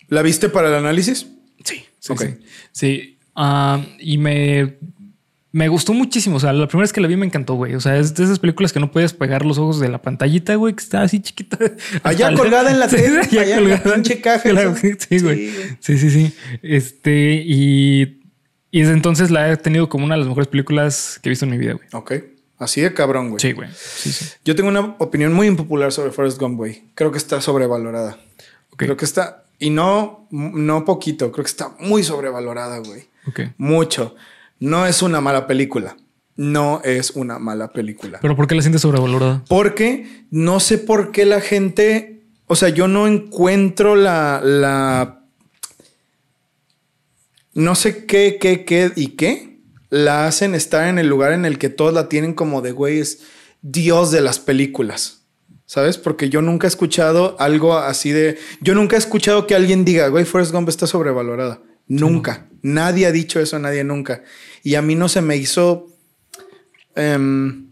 ¿La viste para el análisis? sí, sí, sí. Sí, ah, y me, me gustó muchísimo. O sea, la primera vez que la vi me encantó, güey. O sea, es de esas películas que no puedes pegar los ojos de la pantallita, güey, que está así chiquita. Allá colgada en la tele, allá allá en la colgada. pinche caja Claro. Sí, güey. Sí, sí, sí. Este, y, y desde entonces la he tenido como una de las mejores películas que he visto en mi vida, güey. Ok. Así de cabrón, güey. Sí, güey. Sí, sí. Yo tengo una opinión muy impopular sobre Forrest Gump, güey. Creo que está sobrevalorada. Creo que está, y no, no poquito, creo que está muy sobrevalorada, güey. Ok. Mucho. No es una mala película. No es una mala película. Pero ¿por qué la sientes sobrevalorada? Porque no sé por qué la gente, o sea, yo no encuentro la, la, no sé qué, qué, qué y qué la hacen estar en el lugar en el que todos la tienen como de güey es Dios de las películas. ¿Sabes? Porque yo nunca he escuchado algo así de. Yo nunca he escuchado que alguien diga, güey, Forrest Gump está sobrevalorada. Nunca. Nadie ha dicho eso, nadie nunca. Y a mí no se me hizo. em,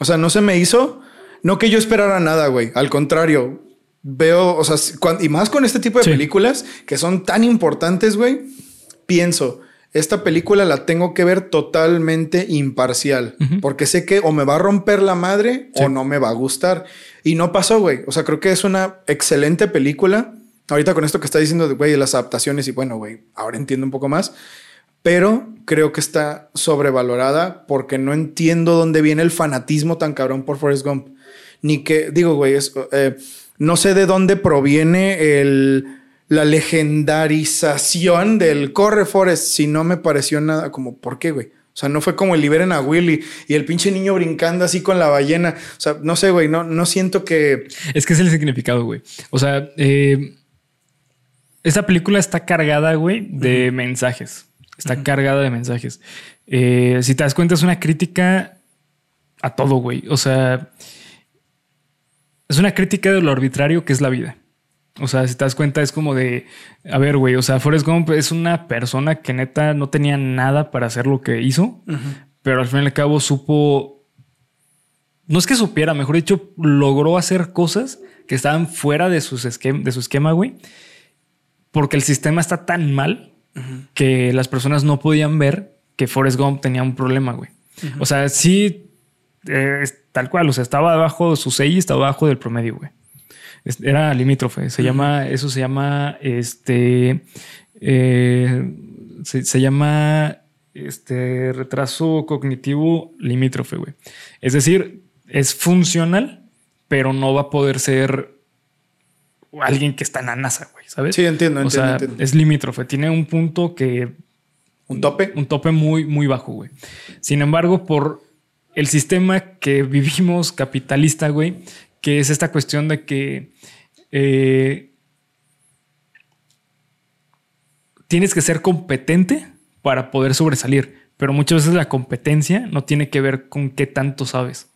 o sea, no se me hizo. No que yo esperara nada, güey. Al contrario, veo, o sea, y más con este tipo de Sí. películas que son tan importantes, güey, pienso, esta película la tengo que ver totalmente imparcial, porque sé que o me va a romper la madre Sí. o no me va a gustar. Y no pasó, güey. O sea, creo que es una excelente película. Ahorita con esto que está diciendo, güey, las adaptaciones y bueno, güey, ahora entiendo un poco más. Pero creo que está sobrevalorada porque no entiendo dónde viene el fanatismo tan cabrón por Forrest Gump. Ni que, digo, güey, es, eh, no sé de dónde proviene el, la legendarización del corre Forrest. Si no me pareció nada como, ¿por qué, güey? O sea, no fue como el liberen a Willy y el pinche niño brincando así con la ballena. O sea, no sé, güey, no, no siento que. Es que es el significado, güey. O sea, eh, esta película está cargada, güey, de mensajes. Está cargada de mensajes. Eh, si te das cuenta, es una crítica a todo, güey. O sea, es una crítica de lo arbitrario que es la vida. O sea, si te das cuenta, es como de, a ver, güey, o sea, Forrest Gump es una persona que neta no tenía nada para hacer lo que hizo, pero al fin y al cabo supo no es que supiera, mejor dicho, logró hacer cosas que estaban fuera de, sus esquema, de su esquema, güey. Porque el sistema está tan mal que las personas no podían ver que Forrest Gump tenía un problema, güey. O sea, sí, eh, es tal cual. O sea, estaba abajo, su CI estaba abajo del promedio, güey. Era limítrofe. Se llama, eso se llama, este, eh, se, se llama, este, retraso cognitivo limítrofe, güey. Es decir, es funcional, pero no va a poder ser alguien que está en la NASA, güey, ¿sabes? Sí, entiendo, o entiendo, sea, entiendo. es limítrofe. Tiene un punto que Un tope. un tope muy, muy bajo, güey. Sin embargo, por el sistema que vivimos capitalista, güey, que es esta cuestión de que eh, tienes que ser competente para poder sobresalir, pero muchas veces la competencia no tiene que ver con qué tanto sabes.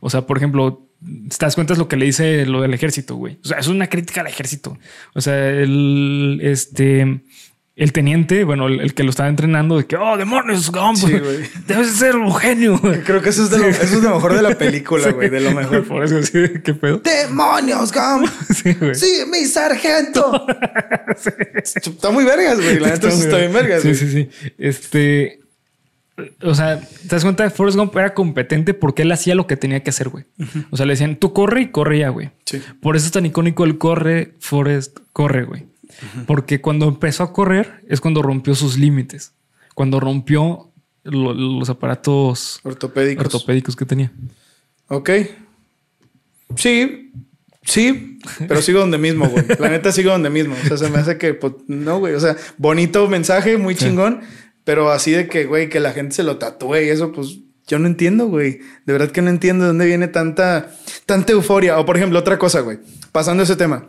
O sea, por ejemplo, te das cuenta es lo que le dice lo del ejército, güey. O sea, es una crítica al ejército. O sea, el este el teniente, bueno, el, el que lo estaba entrenando de que, oh, demonios, Gump, Sí, güey. debes de ser un genio. Creo que eso es, de lo, eso es lo mejor de la película, güey, de lo mejor. Por eso sí, qué pedo. ¡Demonios, Gump! Sí, güey. ¡Sí, mi sargento! Está muy vergas, güey. La neta, está bien vergas, Sí, sí, sí. Este. O sea, te das cuenta, Forrest Gump era competente porque él hacía lo que tenía que hacer, güey. O sea, le decían, tú corre y corría, güey. Sí. Por eso es tan icónico el corre, Forrest, corre, güey. Porque cuando empezó a correr es cuando rompió sus límites. Cuando rompió lo- los aparatos Ortopédicos. ortopédicos que tenía. Ok. Sí. Sí, pero sigo donde mismo, güey. La neta sigo donde mismo. O sea, se me hace que, pues, no, güey. O sea, bonito mensaje, muy chingón, pero así de que, güey, que la gente se lo tatúe y eso, pues, yo no entiendo, güey. De verdad que no entiendo de dónde viene tanta, tanta euforia. O, por ejemplo, otra cosa, güey. Pasando ese tema,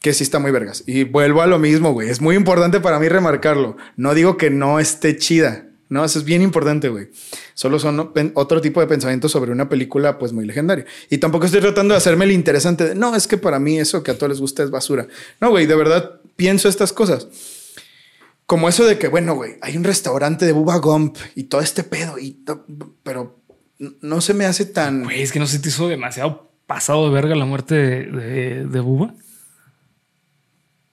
que sí está muy vergas. Y vuelvo a lo mismo, güey. Es muy importante para mí remarcarlo. No digo que no esté chida. No, eso es bien importante, güey. Solo son otro tipo de pensamientos sobre una película, pues muy legendaria. Y tampoco estoy tratando de hacerme el interesante de, no, es que para mí eso que a todos les gusta es basura. No, güey, de verdad pienso estas cosas. Como eso de que, bueno, güey, hay un restaurante de Bubba Gump y todo este pedo, y pero no se me hace tan. Güey, es que no se te hizo demasiado pasado de verga la muerte de, de, de Bubba.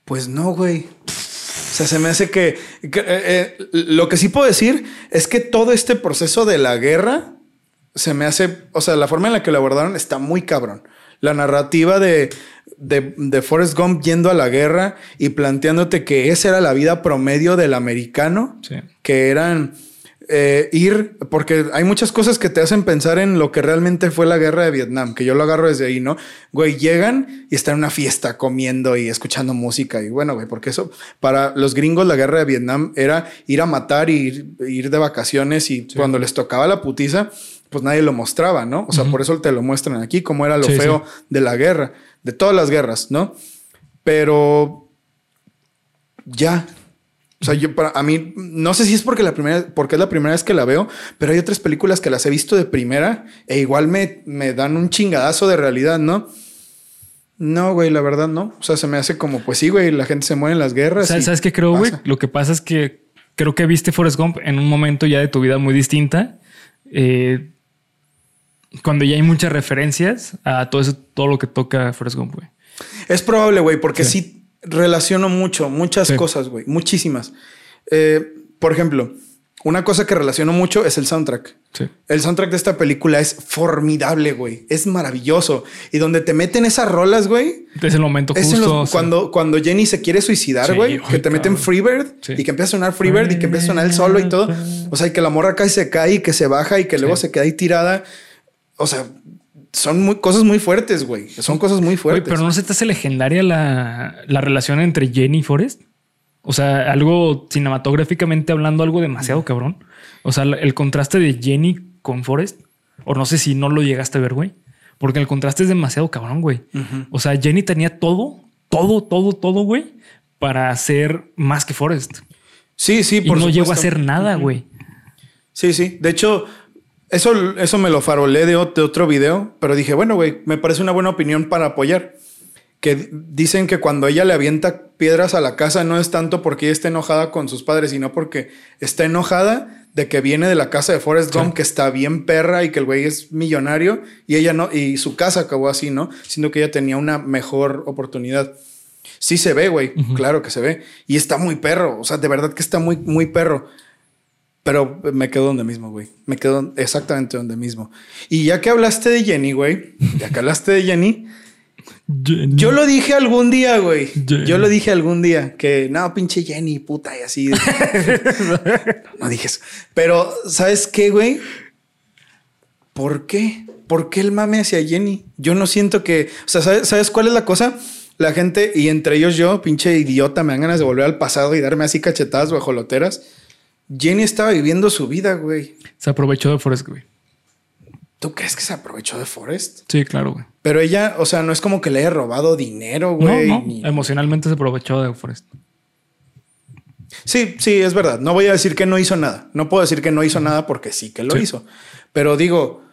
Pues no, güey. O sea, se me hace que, que, eh, eh, lo que sí puedo decir es que todo este proceso de la guerra se me hace, o sea, la forma en la que lo abordaron está muy cabrón. La narrativa de, de, de Forrest Gump yendo a la guerra y planteándote que esa era la vida promedio del americano, Sí. que eran eh, ir, porque hay muchas cosas que te hacen pensar en lo que realmente fue la guerra de Vietnam, que yo lo agarro desde ahí, ¿no? Güey, llegan y están en una fiesta comiendo y escuchando música y bueno, güey, porque eso para los gringos la guerra de Vietnam era ir a matar y ir, ir de vacaciones y cuando les tocaba la putiza, pues nadie lo mostraba, ¿no? O sea, por eso te lo muestran aquí, como era lo Sí, feo de la guerra, de todas las guerras, ¿no? Pero ya, O sea, yo para a mí, no sé si es porque la primera, porque es la primera vez que la veo, pero hay otras películas que las he visto de primera e igual me, me dan un chingadazo de realidad, ¿no? No, güey, la verdad no. O sea, se me hace como, pues sí, güey, la gente se muere en las guerras. ¿Sabes, ¿sabes qué creo, güey? Lo que pasa es que creo que viste Forrest Gump en un momento ya de tu vida muy distinta. eh, cuando ya hay muchas referencias a todo eso, todo lo que toca Forrest Gump, güey. Es probable, güey, porque sí. Sí. Relaciono mucho, muchas Sí. cosas, güey, muchísimas. Eh, por ejemplo, una cosa que relaciono mucho es el soundtrack. Sí. El soundtrack de esta película es formidable, güey. Es maravilloso. Y donde te meten esas rolas, güey. Es el momento Es justo. en los- sí. cuando, cuando Jenny se quiere suicidar, Sí, güey. que te meten. Freebird y que empieza a sonar Freebird y que empieza a sonar el solo y todo. O sea, y que la morra cae, se cae y que se baja y que luego se queda ahí tirada. O sea, son muy, cosas muy fuertes, güey. Son cosas muy Güey, fuertes. pero no se te hace legendaria la, la relación entre Jenny y Forrest. O sea, algo cinematográficamente hablando, algo demasiado cabrón. O sea, el contraste de Jenny con Forrest, o no sé si no lo llegaste a ver, güey, porque el contraste es demasiado cabrón, güey. O sea, Jenny tenía todo, todo, todo, todo, güey, para ser más que Forrest. Sí, sí, Y por no llegó a supuesto. hacer nada, güey. Sí, sí. De hecho, eso, eso me lo farolé de, ot- de otro video, pero dije, bueno, güey, me parece una buena opinión para apoyar. Que dicen que cuando ella le avienta piedras a la casa no es tanto porque ella está enojada con sus padres, sino porque está enojada de que viene de la casa de Forrest Gump, que está bien perra y que el güey es millonario y ella no, y su casa acabó así, ¿no? Siendo que ella tenía una mejor oportunidad. Sí se ve, güey, claro que se ve. Y está muy perro, o sea, de verdad que está muy, muy perro. Pero me quedo donde mismo, güey. Me quedo exactamente donde mismo. Y ya que hablaste de Jenny, güey, ya que hablaste de Jenny, yo lo dije algún día, güey. Jenny. Yo lo dije algún día que no, pinche Jenny, puta, y así. no dije eso. Pero, ¿sabes qué, güey? ¿Por qué? ¿Por qué el mame hacia Jenny? Yo no siento que. O sea, ¿sabes, ¿sabes cuál es la cosa? La gente, y entre ellos yo, pinche idiota, me dan ganas de volver al pasado y darme así cachetadas guajoloteras. Jenny estaba viviendo su vida, güey. Se aprovechó de Forrest, güey. ¿Tú crees que se aprovechó de Forrest? Sí, claro, güey. Pero ella, o sea, no es como que le haya robado dinero, No, güey. no, ni- emocionalmente se aprovechó de Forrest. Sí, sí, es verdad. No voy a decir que no hizo nada. No puedo decir que no hizo nada porque sí que lo Sí. hizo. Pero digo,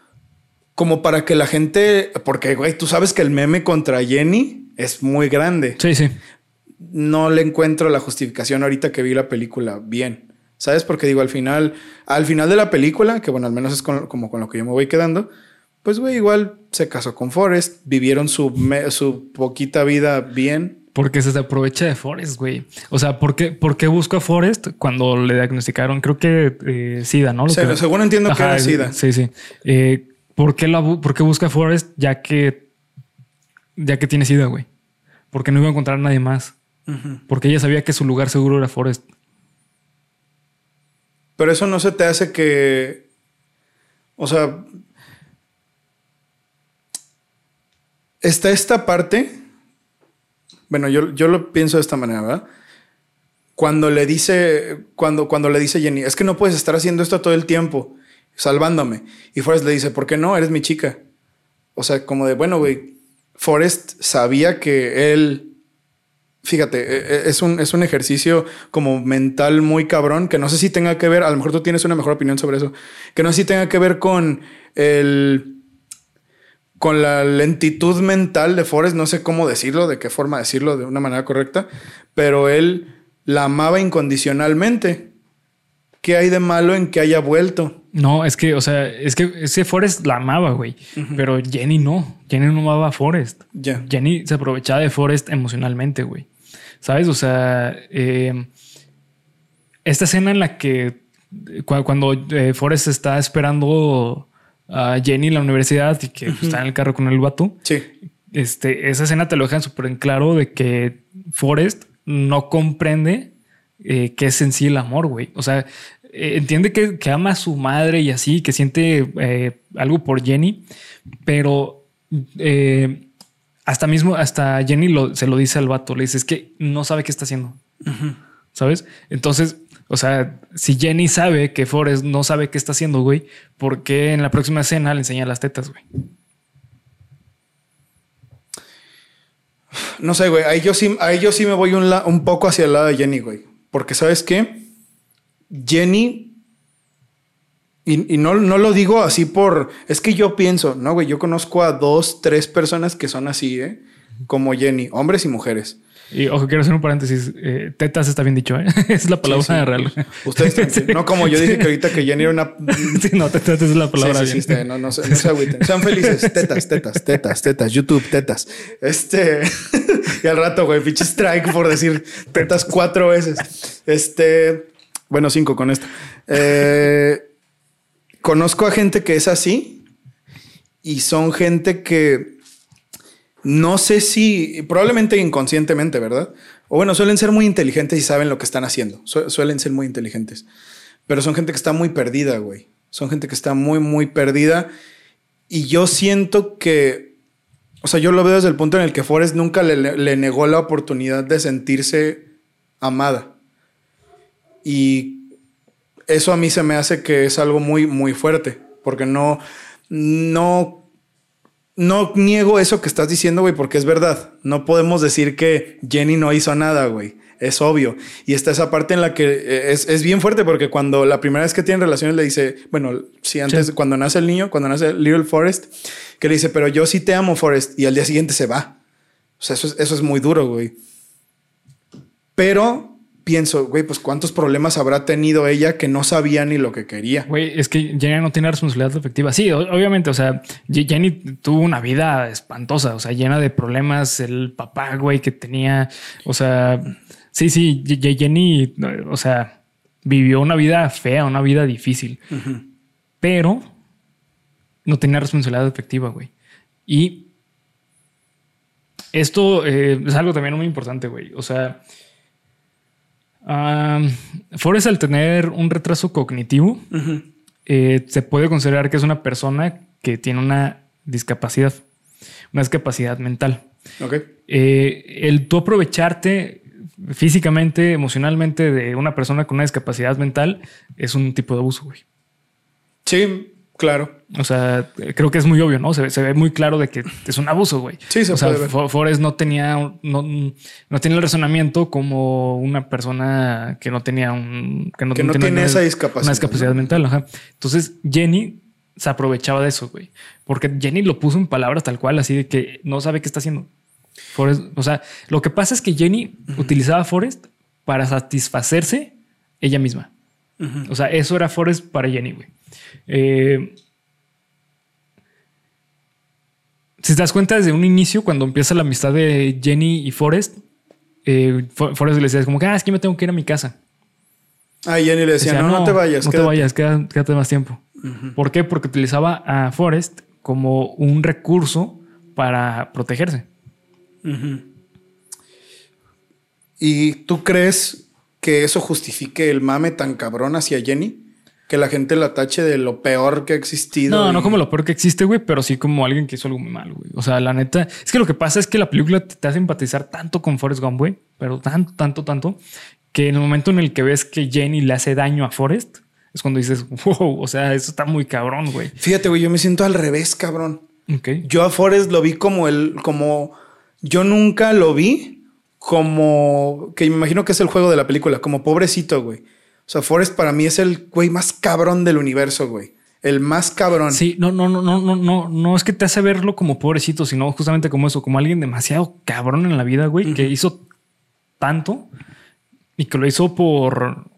como para que la gente, porque, güey, tú sabes que el meme contra Jenny es muy grande. Sí, sí. No le encuentro la justificación ahorita que vi la película bien. ¿Sabes? Porque digo, al final, al final de la película, que bueno, al menos es con- como con lo que yo me voy quedando, pues, güey, igual se casó con Forrest, vivieron su, me- su poquita vida bien. Porque se aprovecha de Forrest, güey. O sea, ¿por qué, por qué busco a Forrest cuando le diagnosticaron? Creo que eh, SIDA, ¿no? Lo que- según entiendo que era SIDA. Sí, sí. Eh, ¿por, qué la bu- por qué busca a Forrest ya que, ya que tiene SIDA, güey? Porque no iba a encontrar a nadie más. Porque ella sabía que su lugar seguro era Forrest. Pero eso no se te hace que. O sea. Está esta parte. Bueno, yo, yo lo pienso de esta manera, ¿verdad? Cuando le dice. Cuando, cuando le dice Jenny, es que no puedes estar haciendo esto todo el tiempo, salvándome. Y Forrest le dice, ¿por qué no? Eres mi chica. O sea, como de, bueno, güey. Forrest sabía que él Fíjate, e- e- es un, es un ejercicio como mental muy cabrón que no sé si tenga que ver, a lo mejor tú tienes una mejor opinión sobre eso, que no sé si tenga que ver con el con la lentitud mental de Forrest, no sé cómo decirlo, de qué forma decirlo de una manera correcta, pero él la amaba incondicionalmente. ¿Qué hay de malo en que haya vuelto? No, es que, o sea, es que ese Forrest la amaba, güey. Pero Jenny no. Jenny no amaba a Forrest. Jenny se aprovechaba de Forrest emocionalmente, güey. ¿Sabes? O sea, eh, esta escena en la que cu- cuando eh, Forrest está esperando a Jenny en la universidad y que está en el carro con el vato, Sí. este, esa escena te lo dejan súper en claro de que Forrest no comprende eh, qué es en sí el amor, güey. O sea, eh, entiende que, que ama a su madre y así, que siente eh, algo por Jenny, pero eh, hasta mismo, hasta Jenny lo- se lo dice al vato, le dice, es que no sabe qué está haciendo. ¿Sabes? Entonces, o sea, si Jenny sabe que Forrest no sabe qué está haciendo, güey, ¿por qué en la próxima escena le enseña las tetas, güey? No sé, güey. Ahí yo sí, ahí yo sí me voy un, la- un poco hacia el lado de Jenny, güey. Porque, ¿sabes qué? Jenny, y, y no, no, lo digo así por, es que yo pienso, no, güey, yo conozco a dos, tres personas que son así, ¿eh? Como Jenny, hombres y mujeres. Y ojo, quiero hacer un paréntesis. Eh, tetas está bien dicho, ¿eh? es la palabra sí, sí. real. Ustedes también. No como yo dije que ahorita que Jenny era una. sí, no, tetas es la palabra. Sí, sí, sí, no, no, no, se agüiten. Sean felices. Tetas, tetas, tetas, tetas. YouTube, tetas. Este. y al rato, güey, pinche strike por decir tetas cuatro veces. Este. Bueno, cinco con esto. Eh, conozco a gente que es así y son gente que no sé si, probablemente inconscientemente, ¿verdad? O bueno, suelen ser muy inteligentes y saben lo que están haciendo. Su suelen ser muy inteligentes. Pero son gente que está muy perdida, güey. Son gente que está muy, muy perdida. Y yo siento que, o sea, yo lo veo desde el punto en el que Forrest nunca le negó la oportunidad de sentirse amada. Y eso a mí se me hace que es algo muy, muy fuerte. Porque no, no no niego eso que estás diciendo, güey, porque es verdad. No podemos decir que Jenny no hizo nada, güey. Es obvio. Y está esa parte en la que eh, es, es, bien fuerte porque cuando la primera vez que tienen relaciones le dice, bueno, sí, antes, sí. cuando nace el niño, cuando nace Little Forest, que le dice, pero yo sí te amo, Forest. Y al día siguiente se va. O sea, eso es, eso es muy duro, güey. Pero pienso, güey, pues cuántos problemas habrá tenido ella que no sabía ni lo que quería. Güey, es que Jenny no tiene responsabilidad efectiva. Sí, obviamente, o sea, Jenny tuvo una vida espantosa, o sea, llena de problemas. El papá, güey, que tenía, o sea, sí, sí, Jenny, o sea, vivió una vida fea, una vida difícil, uh -huh. pero no tenía responsabilidad efectiva, güey. Y esto eh, es algo también muy importante, güey. O sea, Um, Forrest al tener un retraso cognitivo, uh -huh. eh, se puede considerar que es una persona que tiene una discapacidad, una discapacidad mental. Okay. Eh, el tú aprovecharte físicamente, emocionalmente de una persona con una discapacidad mental es un tipo de abuso, güey. Sí, claro. O sea, creo que es muy obvio, ¿no? Se, se ve muy claro de que es un abuso, güey. Sí, se o sea, puede ver. Forrest no tenía, no, no tiene el razonamiento como una persona que no tenía un... Que no, que no tiene, esa discapacidad. Una discapacidad ¿no? mental, ajá. Entonces, Jenny se aprovechaba de eso, güey. Porque Jenny lo puso en palabras tal cual, así de que no sabe qué está haciendo. Forrest, o sea, lo que pasa es que Jenny uh -huh. utilizaba a Forrest para satisfacerse ella misma. Uh -huh. O sea, eso era Forrest para Jenny, güey. Eh, si te das cuenta desde un inicio, cuando empieza la amistad de Jenny y Forrest, eh, Forrest le decía como que, ah, es que me tengo que ir a mi casa. Ah, Jenny le decía, decía no, no, no, te vayas. No quédate. te vayas, quédate, quédate más tiempo. Uh -huh. ¿Por qué? Porque utilizaba a Forrest como un recurso para protegerse. Uh -huh. ¿Y tú crees que eso justifique el mame tan cabrón hacia Jenny? Que la gente la tache de lo peor que ha existido. No, y... no como lo peor que existe, güey, pero sí como alguien que hizo algo muy mal, güey. O sea, la neta, es que lo que pasa es que la película te hace empatizar tanto con Forrest Gump, güey, pero tanto, tanto, tanto, que en el momento en el que ves que Jenny le hace daño a Forrest, es cuando dices, wow, o sea, eso está muy cabrón, güey. Fíjate, güey, yo me siento al revés, cabrón. Okay. Yo a Forrest lo vi como el, como yo nunca lo vi como que me imagino que es el juego de la película, como pobrecito, güey. O sea, Forrest para mí es el güey más cabrón del universo, güey. El más cabrón. Sí, no, no, no, no, no, no, no es que te hace verlo como pobrecito, sino justamente como eso, como alguien demasiado cabrón en la vida, güey, uh -huh. que hizo tanto y que lo hizo por,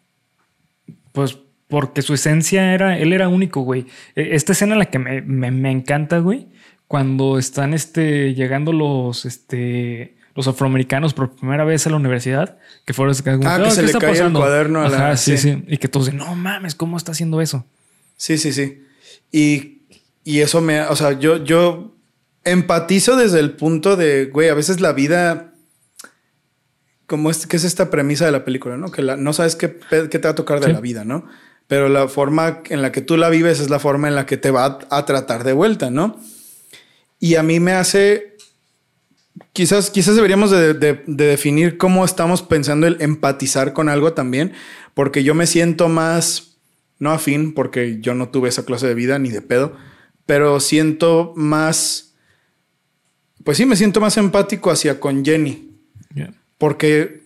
pues, porque su esencia era, él era único, güey. E, esta escena en la que me, me, me encanta, güey, cuando están este, llegando los, este, los afroamericanos por primera vez a la universidad, que fueron como, ah, que se le cae pasando? el cuaderno a la... Ajá, sí, sí, sí, Y que todos dicen, no mames, ¿cómo está haciendo eso? Sí, sí, sí. Y, y eso me, o sea, yo, yo empatizo desde el punto de, güey, a veces la vida, como es, que es esta premisa de la película, ¿no? Que la, no sabes qué, qué, te va a tocar de sí. la vida, ¿no? Pero la forma en la que tú la vives es la forma en la que te va a, a tratar de vuelta, ¿no? Y a mí me hace Quizás, quizás deberíamos de, de, de, definir cómo estamos pensando el empatizar con algo también, porque yo me siento más, no afín, porque yo no tuve esa clase de vida ni de pedo, pero siento más, pues sí, me siento más empático hacia con Jenny, yeah. porque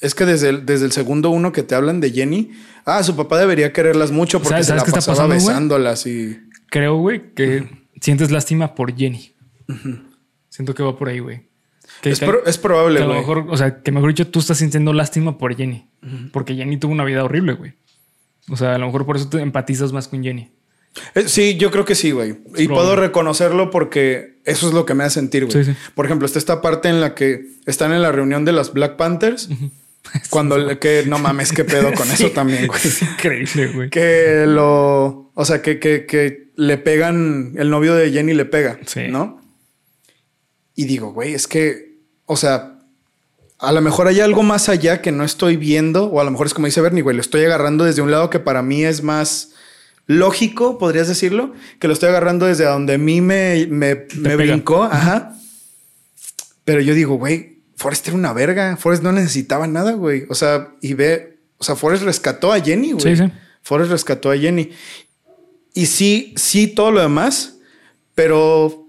Es que desde el, desde el segundo uno que te hablan de Jenny, ah, su papá debería querererlas mucho porque ¿Sabes- se la está pasaba pasando, besándolas y... Creo, güey, que sientes lástima por Jenny. Siento que va por ahí, güey. Que, Es, pro- es probable, que a lo güey. mejor, o sea, que mejor dicho, tú estás sintiendo lástima por Jenny. Porque Jenny tuvo una vida horrible, güey. O sea, a lo mejor por eso te empatizas más con Jenny. Eh, Sí, yo creo que sí, güey. Y puedo reconocerlo porque eso es lo que me hace sentir, güey. Sí, sí. Por ejemplo, está esta parte en la que están en la reunión de las Black Panthers. Cuando que no mames, qué pedo con eso también, güey. Es increíble, güey. Que lo. O sea, que, que, que le pegan. El novio de Jenny le pega. ¿no? Y digo, güey, es que. O sea. A lo mejor hay algo más allá que no estoy viendo, o a lo mejor es como dice Bernie, güey, lo estoy agarrando desde un lado que para mí es más lógico, podrías decirlo, que lo estoy agarrando desde donde a mí me, me, me brincó, ajá. Pero yo digo, güey, Forrest era una verga, Forrest no necesitaba nada, güey. O sea, y ve, o sea, Forrest rescató a Jenny, güey. Sí, sí. Forrest rescató a Jenny. Y sí, sí, todo lo demás, pero,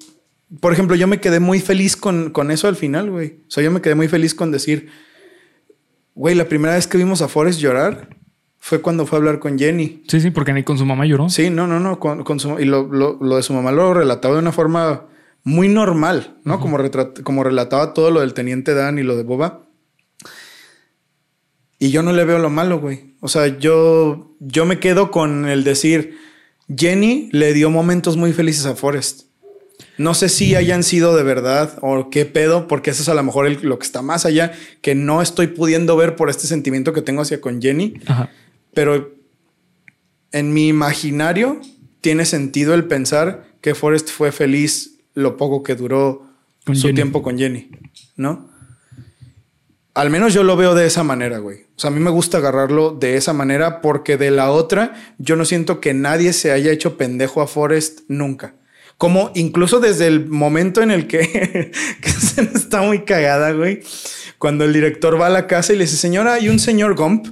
por ejemplo, yo me quedé muy feliz con, con eso al final, güey. O sea, yo me quedé muy feliz con decir, güey, la primera vez que vimos a Forrest llorar fue cuando fue a hablar con Jenny. Sí, sí, porque ni con su mamá lloró. Sí, no, no, no. Con, con su, y lo, lo- lo de su mamá lo relataba de una forma muy normal, ¿no? como, retrat- como relataba todo lo del teniente Dan y lo de Boba. Y yo no le veo lo malo, güey. O sea, yo, yo me quedo con el decir, Jenny le dio momentos muy felices a Forrest. No sé si hayan sido de verdad o qué pedo, porque eso es a lo mejor el- lo que está más allá, que no estoy pudiendo ver por este sentimiento que tengo hacia con Jenny. Ajá. Pero en mi imaginario tiene sentido el pensar que Forrest fue feliz lo poco que duró Con su Jenny. tiempo con Jenny, ¿no? Al menos yo lo veo de esa manera, güey. O sea, a mí me gusta agarrarlo de esa manera porque de la otra yo no siento que nadie se haya hecho pendejo a Forrest nunca. Como incluso desde el momento en el que, que se está muy cagada, güey. Cuando el director va a la casa y le dice, señora, hay un señor Gump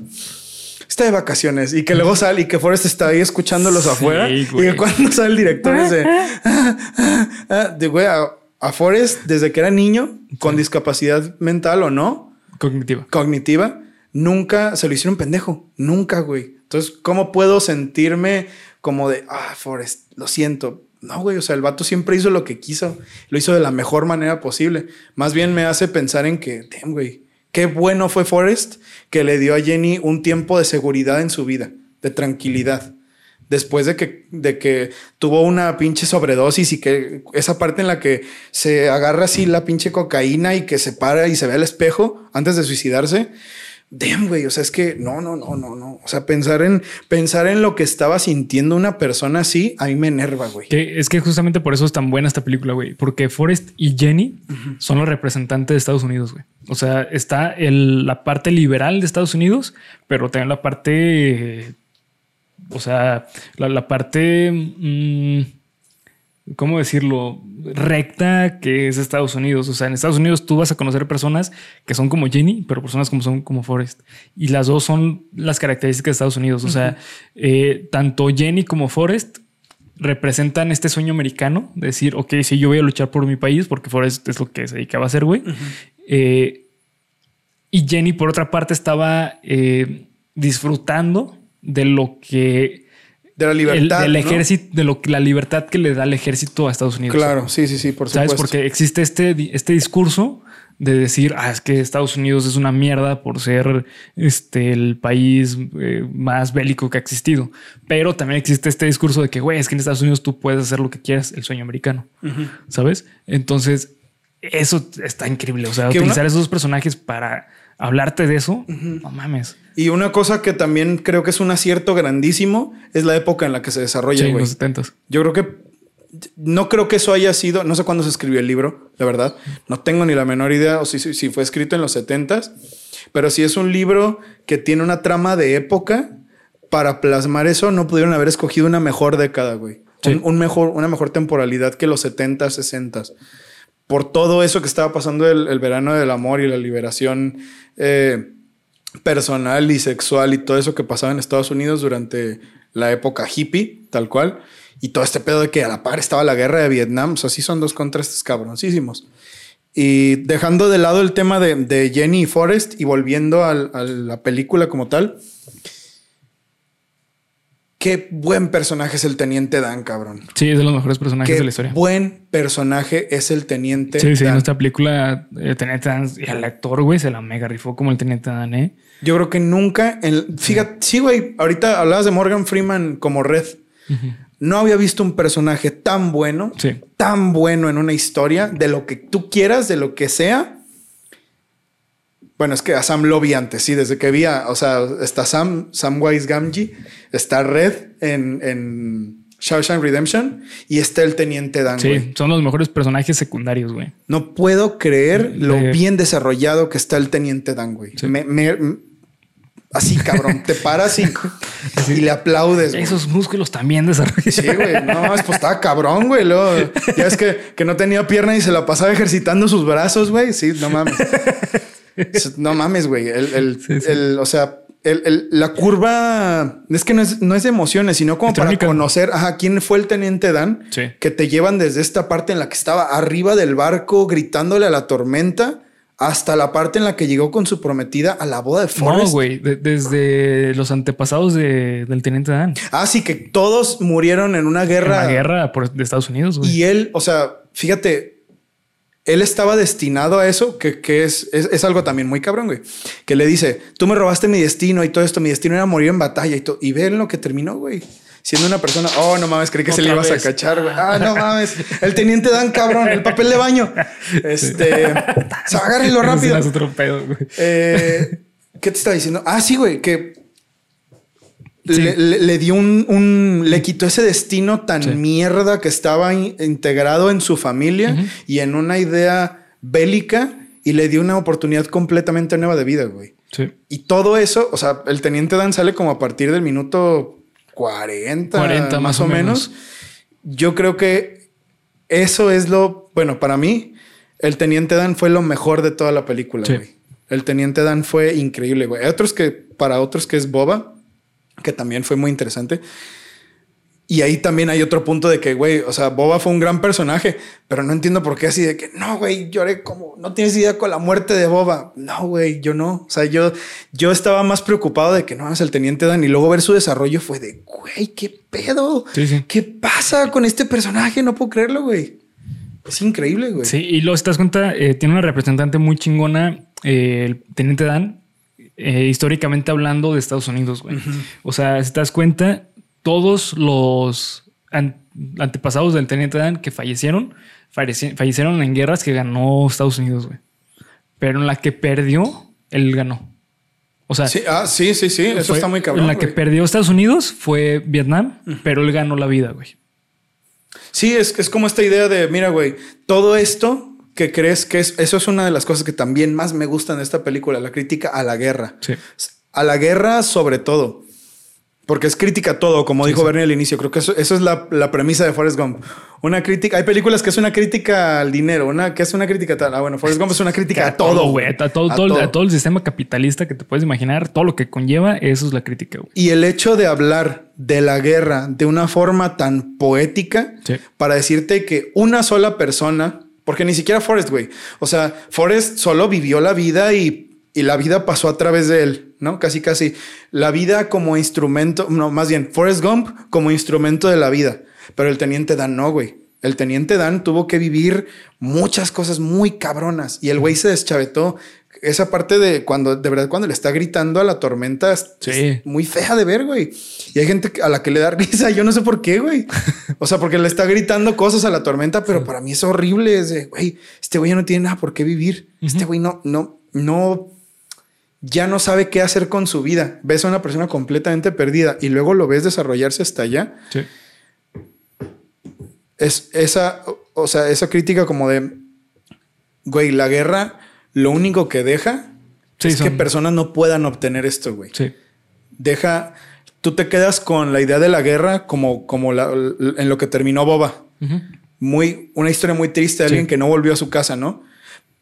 está de vacaciones y que luego sale y que Forrest está ahí escuchándolos Sí, afuera y que cuando sale el director dice "Ah, ah, ah", de güey a, a Forrest desde que era niño con discapacidad mental o no Cognitiva. cognitiva nunca se lo hicieron pendejo nunca güey entonces cómo puedo sentirme como de ah Forrest lo siento no güey o sea el vato siempre hizo lo que quiso lo hizo de la mejor manera posible más bien me hace pensar en que güey qué bueno fue Forrest que le dio a Jenny un tiempo de seguridad en su vida de tranquilidad después de que, de que tuvo una pinche sobredosis y que esa parte en la que se agarra así la pinche cocaína y que se para y se ve al espejo antes de suicidarse. Damn, güey. O sea, es que no, no, no, no, no. O sea, pensar en, pensar en lo que estaba sintiendo una persona así, a mí me enerva, güey. Que es que justamente por eso es tan buena esta película, güey. Porque Forrest y Jenny son los representantes de Estados Unidos, güey. O sea, está el- la parte liberal de Estados Unidos, pero también la parte. eh, O sea, la, la parte. mm, ¿Cómo decirlo? Recta que es Estados Unidos. O sea, en Estados Unidos tú vas a conocer personas que son como Jenny, pero personas como son como Forrest. Y las dos son las características de Estados Unidos. O sea, eh, tanto Jenny como Forrest representan este sueño americano de decir, ok, sí, yo voy a luchar por mi país porque Forrest es lo que se dedicaba a hacer, güey. Eh, y Jenny, por otra parte, estaba eh, disfrutando de lo que De la el, libertad. del ¿no? ejército, de lo que la libertad que le da el ejército a Estados Unidos. Claro, sí, sí, sí, por ¿Sabes? supuesto. Porque existe este, este discurso de decir, ah, es que Estados Unidos es una mierda por ser este, el país eh, más bélico que ha existido. Pero también existe este discurso de que, güey, es que en Estados Unidos tú puedes hacer lo que quieras, el sueño americano. ¿Sabes? Entonces, eso está increíble. O sea, utilizar una- esos personajes para hablarte de eso, no mames. Y una cosa que también creo que es un acierto grandísimo es la época en la que se desarrolla, Sí, los 70 Yo creo que no creo que eso haya sido, no sé cuándo se escribió el libro, la verdad. No tengo ni la menor idea o si, fue escrito en los 70s, pero si es un libro que tiene una trama de época, para plasmar eso no pudieron haber escogido una mejor década, güey. Sí. Un, un mejor, una mejor temporalidad que los 70s, 60s. Por todo eso que estaba pasando el, el verano del amor y la liberación eh, personal y sexual y todo eso que pasaba en Estados Unidos durante la época hippie, tal cual. Y todo este pedo de que a la par estaba la guerra de Vietnam. O sea, sí son dos contrastes cabroncísimos. Y dejando de lado el tema de, de Jenny y Forrest y volviendo a la película como tal, qué buen personaje es el Teniente Dan, cabrón. Sí, es de los mejores personajes Qué de la historia. buen personaje es el Teniente Sí, sí, en Dan. esta película, eh, Teniente Dan y el actor, güey, se la mega rifó como el Teniente Dan, ¿eh? Yo creo que nunca, en- fíjate, sí, güey, ahorita hablabas de Morgan Freeman como Red. No había visto un personaje tan bueno, Sí. tan bueno en una historia, de lo que tú quieras, de lo que sea. Bueno, es que a Sam lo vi antes, sí, desde que vi a, o sea, está Sam, Samwise Gamgee, está Red en, en Shawshank Redemption y está el Teniente Dan, Sí, son los mejores personajes secundarios, güey. No puedo creer lo bien desarrollado que está el Teniente Dan, güey. Sí. Me- me- así, cabrón. te paras y, y le aplaudes. Esos músculos también desarrollados. Sí, güey. No, es, pues estaba cabrón, güey. Ya es que, que no tenía pierna y se la pasaba ejercitando sus brazos, güey. Sí, no mames. No mames, güey. El, el- Sí, sí. el- o sea, el- el- la curva es que no es, no es de emociones, sino como para conocer ajá, quién fue el teniente Dan Sí. que te llevan desde esta parte en la que estaba arriba del barco gritándole a la tormenta hasta la parte en la que llegó con su prometida a la boda de Forrest. No, güey, de- desde los antepasados de- del Teniente Dan. Ah, sí, que todos murieron en una En guerra. la guerra por, de Estados Unidos, güey. Y él, o sea, fíjate, él estaba destinado a eso, que, que es, es, es algo también muy cabrón, güey. Que le dice, tú me robaste mi destino y todo esto, mi destino era morir en batalla y todo. Y ve en lo que terminó, güey. Siendo una persona, oh, no mames, creí que se le ibas a cachar, güey. Ah, no mames, el teniente Dan, cabrón, el papel de baño. Este, agárrenlo rápido. es otro pedo, güey. Eh, ¿Qué te estaba diciendo? Ah, sí, güey, que Sí. le, le- le dio un, un- le quitó ese destino tan Sí. mierda que estaba in- integrado en su familia y en una idea bélica y le dio una oportunidad completamente nueva de vida, güey. Sí. Y todo eso, o sea, el teniente Dan sale como a partir del minuto 40, 40 más, o menos. Yo creo que eso es lo, bueno, para mí, el teniente Dan fue lo mejor de toda la película, Sí. güey. El teniente Dan fue increíble, güey. Hay otros que, para otros que es Boba, que también fue muy interesante. Y ahí también hay otro punto de que, güey, o sea, Boba fue un gran personaje, pero no entiendo por qué así de que, no, güey, lloré como, no tienes idea con la muerte de Boba. No, güey, yo no. O sea, yo, yo estaba más preocupado de que no es el teniente Dan y luego ver su desarrollo fue de, güey, qué pedo. Sí, sí. ¿Qué pasa con este personaje? No puedo creerlo, güey. Es increíble, güey. Sí, y luego, si te das cuenta, eh, tiene una representante muy chingona, eh, el Teniente Dan, eh, históricamente hablando de Estados Unidos, güey. O sea, si te das cuenta, todos los an- antepasados del Teniente Dan que fallecieron, falleci- fallecieron en guerras que ganó Estados Unidos, güey. Pero en la que perdió, él ganó. O sea, Sí, ah, sí, sí, sí. Eso fue- está muy cabrón. En la que perdió Estados Unidos fue Vietnam, pero él ganó la vida, güey. Sí, es, es como esta idea de, mira, güey, todo esto que crees que es, eso es una de las cosas que también más me gustan de esta película, la crítica a la guerra. Sí. A la guerra sobre todo. Porque es crítica a todo, como dijo Bernie al inicio. Creo que eso, eso es la, la premisa de Forrest Gump. Una crítica. Hay películas que es una crítica al dinero, una que es una crítica tal. Ah, bueno, Forrest Gump es una crítica a todo, güey. A todo, A todo, todo. a todo el sistema capitalista que te puedes imaginar, todo lo que conlleva, eso es la crítica, güey. Y el hecho de hablar de la guerra de una forma tan poética Sí. para decirte que una sola persona, porque ni siquiera Forrest, güey. O sea, Forrest solo vivió la vida y, la vida pasó a través de él, ¿no? Casi, casi. La vida como instrumento, no, más bien, Forrest Gump como instrumento de la vida. Pero el teniente Dan no, güey. El teniente Dan tuvo que vivir muchas cosas muy cabronas y el güey se deschavetó. Esa parte de cuando, de verdad, cuando le está gritando a la tormenta es, Sí. muy fea de ver, güey. Y hay gente a la que le da risa. Yo no sé por qué, güey. O sea, porque le está gritando cosas a la tormenta, pero para mí es horrible. Es de, güey, este güey ya no tiene nada por qué vivir. Este güey no, no, no, ya no sabe qué hacer con su vida. Ves a una persona completamente perdida y luego lo ves desarrollarse hasta allá. Sí. Es esa, o sea, esa crítica como de, güey, la guerra lo único que deja Sí, es que son- personas no puedan obtener esto, güey. Sí. Deja, tú te quedas con la idea de la guerra como, como la- en lo que terminó Boba. Muy, una historia muy triste de Sí. alguien que no volvió a su casa, ¿no?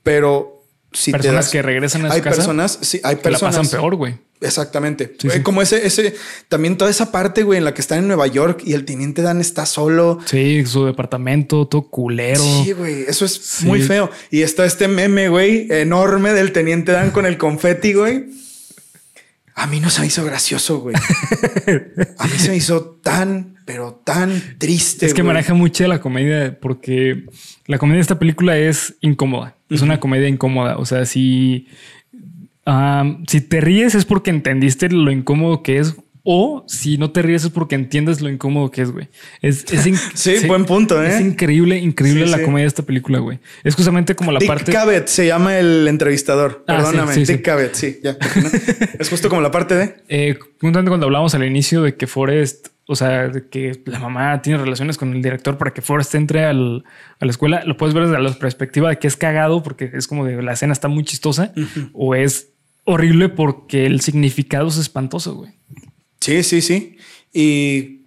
Pero si Personas das- que regresan a su hay casa personas, sí, hay que la personas pasan peor, güey. Exactamente. Como ese, ese, también toda esa parte, güey, en la que están en Nueva York y el teniente Dan está solo. Sí, su departamento, todo culero. Sí, güey, eso es muy feo. Y está este meme, güey, enorme del teniente Dan con el confeti, güey. A mí no se me hizo gracioso, güey. A mí se me hizo tan, pero tan triste. Es que maneja mucho la comedia porque la comedia de esta película es incómoda. Es una comedia incómoda. O sea, si si te ríes es porque entendiste lo incómodo que es. O si no te ríes es porque entiendes lo incómodo que es, güey. Es, sí, buen punto, ¿eh? Es increíble, increíble la comedia de esta película, güey. Es justamente como la Dick parte. Cabot se llama el entrevistador. Ah, Perdóname, Dick Cabot, sí, ya. es justo como la parte de. Eh, cuando hablamos al inicio de que Forrest o sea, de que la mamá tiene relaciones con el director para que Forrest entre al, a la escuela, lo puedes ver desde la perspectiva de que es cagado porque es como de la escena está muy chistosa o es horrible porque el significado es espantoso, güey. Sí, sí, sí. Y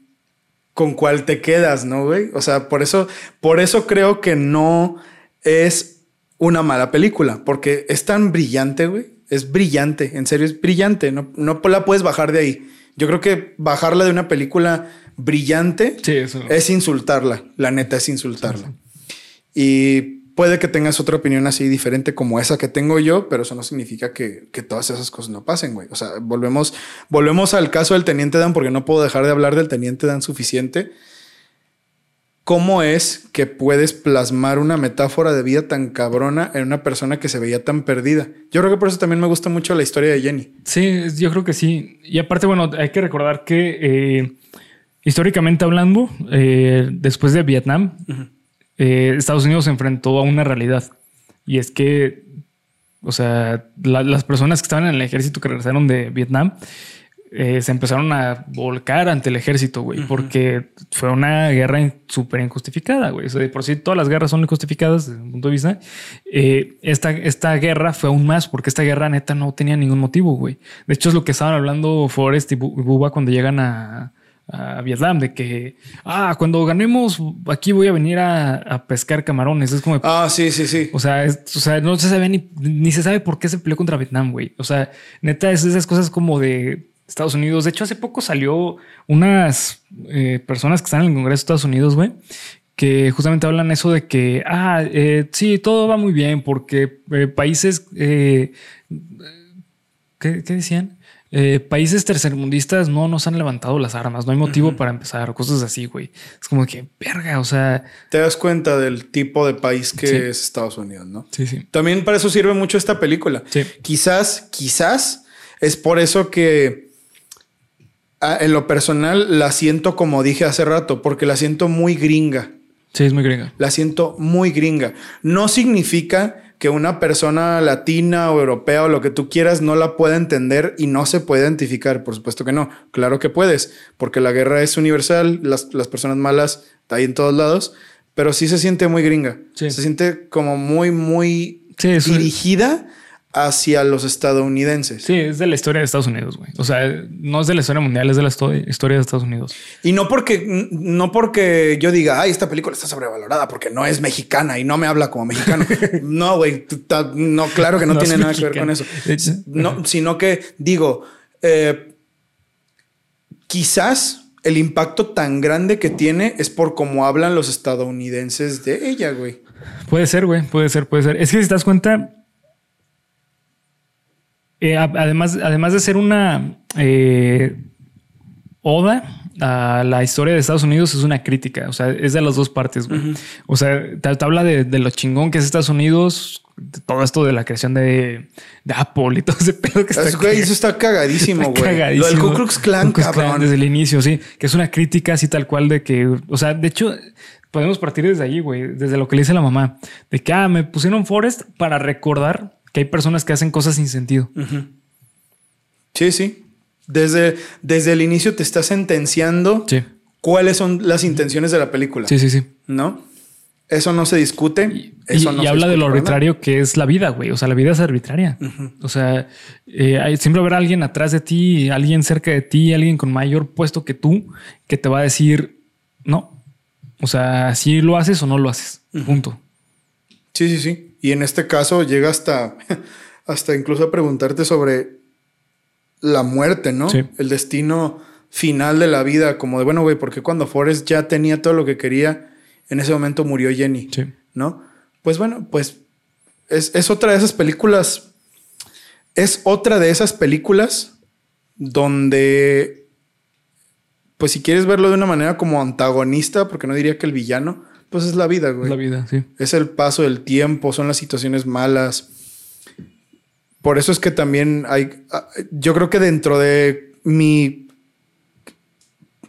con cuál te quedas, ¿no, güey? O sea, por eso, por eso creo que no es una mala película, porque es tan brillante, güey. Es brillante, en serio, es brillante. No, no la puedes bajar de ahí. Yo creo que bajarla de una película brillante es insultarla. La neta es insultarla. Y Puede que tengas otra opinión así diferente como esa que tengo yo, pero eso no significa que, todas esas cosas no pasen, güey. O sea, volvemos, volvemos al caso del Teniente Dan porque no puedo dejar de hablar del Teniente Dan suficiente. ¿Cómo es que puedes plasmar una metáfora de vida tan cabrona en una persona que se veía tan perdida? Yo creo que por eso también me gusta mucho la historia de Jenny. Sí, yo creo que sí. Y aparte, bueno, hay que recordar que eh, históricamente hablando, eh, después de Vietnam, eh, Estados Unidos se enfrentó a una realidad. Y es que, o sea, las personas que estaban en el ejército que regresaron de Vietnam eh, se empezaron a volcar ante el ejército, güey, porque fue una guerra súper injustificada, güey. O sea, por sí todas las guerras son injustificadas desde un punto de vista. Eh, esta, esta guerra fue aún más porque esta guerra neta no tenía ningún motivo, güey. De hecho, es lo que estaban hablando Forrest y Buba cuando llegan a, a Vietnam de que, ah, cuando ganemos aquí voy a venir a, pescar camarones. Es como, ah, sí, sí, sí. O sea, o sea, no se sabe ni, ni se sabe por qué se peleó contra Vietnam, güey. O sea, neta, es esas cosas como de Estados Unidos. De hecho, hace poco salió unas eh, personas que están en el Congreso de Estados Unidos, güey, que justamente hablan eso de que, ah, eh, sí, todo va muy bien porque eh, países, ¿qué, ¿qué decían? Eh, países tercermundistas no nos han levantado las armas, no hay motivo para empezar, cosas así, güey. Es como que, verga, o sea... Te das cuenta del tipo de país que es Estados Unidos, ¿no? Sí, sí. También para eso sirve mucho esta película. Sí. Quizás, quizás es por eso que en lo personal la siento como dije hace rato, porque la siento muy gringa. Sí, es muy gringa. La siento muy gringa. No significa que una persona latina o europea o lo que tú quieras no la pueda entender y no se puede identificar. Por supuesto que no. Claro que puedes, porque la guerra es universal, las, las personas malas hay en todos lados, pero sí se siente muy gringa. Se siente como muy, muy dirigida hacia los estadounidenses. Sí, es de la historia de Estados Unidos, güey. O sea, no es de la historia mundial, es de la historia de Estados Unidos. Y no porque, no porque yo diga, ay, esta película está sobrevalorada porque no es mexicana y no me habla como mexicano. no, güey, no, claro que no, tiene nada que ver con eso. No, sino que digo, eh, quizás el impacto tan grande que tiene es por cómo hablan los estadounidenses de ella, güey. Puede ser, güey, puede ser, puede ser. Es que si te das cuenta, eh, además, además de ser una eh, oda a la historia de Estados Unidos, es una crítica. O sea, es de las dos partes. O sea, te, habla de, lo chingón que es Estados Unidos, todo esto de la creación de, Apple y todo ese pedo que está. eso está cagadísimo, güey. Lo del Ku Klux Klan, cabrón. desde el inicio, sí. Que es una crítica así tal cual de que, o sea, de hecho, podemos partir desde allí, güey, desde lo que le dice la mamá, de que, ah, me pusieron Forest para recordar que hay personas que hacen cosas sin sentido. Sí, sí. Desde, desde el inicio te está sentenciando cuáles son las intenciones de la película. Sí, sí, sí. ¿No? Eso no se discute. Y, eso no y habla de lo arbitrario que es la vida, güey. O sea, la vida es arbitraria. O sea, eh, hay, siempre habrá alguien atrás de ti, alguien cerca de ti, alguien con mayor puesto que tú, que te va a decir no. O sea, si lo haces o no lo haces. Punto. Sí, sí, sí. Y en este caso llega hasta, hasta incluso a preguntarte sobre la muerte, ¿no? Sí. El destino final de la vida, como de, bueno, güey, porque cuando Forrest ya tenía todo lo que quería, en ese momento murió Jenny, Sí. ¿no? Pues bueno, pues es, es otra de esas películas, es otra de esas películas donde, pues si quieres verlo de una manera como antagonista, porque no diría que el villano, pues es la vida, güey. La vida, sí. Es el paso del tiempo, son las situaciones malas. Por eso es que también hay, ah, yo creo que dentro de mi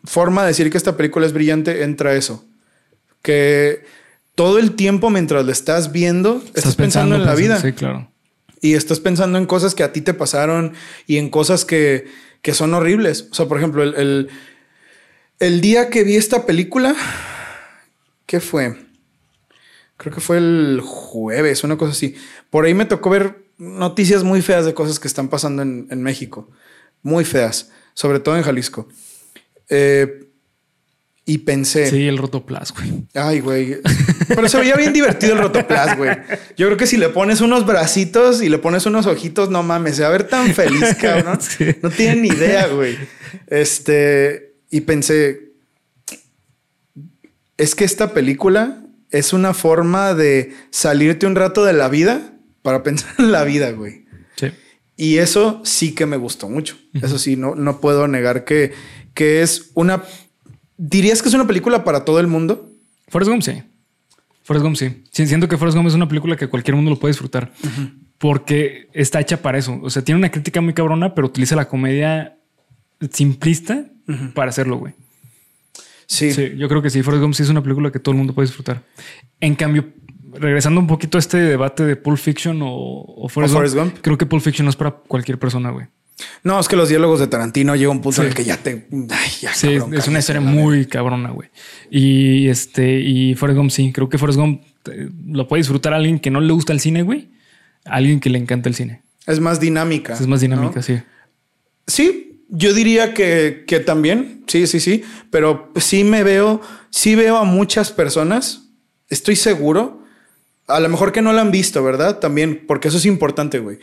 forma de decir que esta película es brillante entra eso. Que todo el tiempo mientras la estás viendo, estás, pensando, en la vida. Sí, claro. Y estás pensando en cosas que a ti te pasaron y en cosas que, que son horribles. O sea, por ejemplo, el, el, el día que vi esta película, ¿qué fue? Creo que fue el jueves, una cosa así. Por ahí me tocó ver noticias muy feas de cosas que están pasando en, en México. Muy feas, sobre todo en Jalisco. Eh, y pensé, Sí, el rotoplas, güey. Ay, güey. Pero se veía bien divertido el rotoplas, güey. Yo creo que si le pones unos bracitos y le pones unos ojitos, no mames, se va a ver tan feliz, cabrón. Sí. No tienen ni idea, güey. Este, y pensé, es que esta película es una forma de salirte un rato de la vida para pensar en la vida, güey. Sí. Y eso sí que me gustó mucho. Eso sí, no, no puedo negar que, que es una... ¿Dirías que es una película para todo el mundo? Forrest Gump, sí. Forrest Gump, sí. Siento que Forrest Gump es una película que cualquier mundo lo puede disfrutar. Porque está hecha para eso. O sea, tiene una crítica muy cabrona, pero utiliza la comedia simplista para hacerlo, güey. Sí. Sí, yo creo que sí. Forrest Gump sí es una película que todo el mundo puede disfrutar. En cambio, regresando un poquito a este debate de Pulp Fiction o, o Forrest, Gump, Gump. creo que Pulp Fiction no es para cualquier persona, güey. No, es que los diálogos de Tarantino llega un punto en el que ya te... Ay, ya, Sí, cabrón, es una historia muy cabrona, güey. Y este, y Forrest Gump, sí, creo que Forrest Gump eh, lo puede disfrutar a alguien que no le gusta el cine, güey. A alguien que le encanta el cine. Es más dinámica. Es más dinámica, ¿no? sí. Sí, yo diría que, que también. Sí, sí, sí. Pero sí me veo, sí veo a muchas personas. Estoy seguro. A lo mejor que no la han visto, ¿verdad? También, porque eso es importante, güey.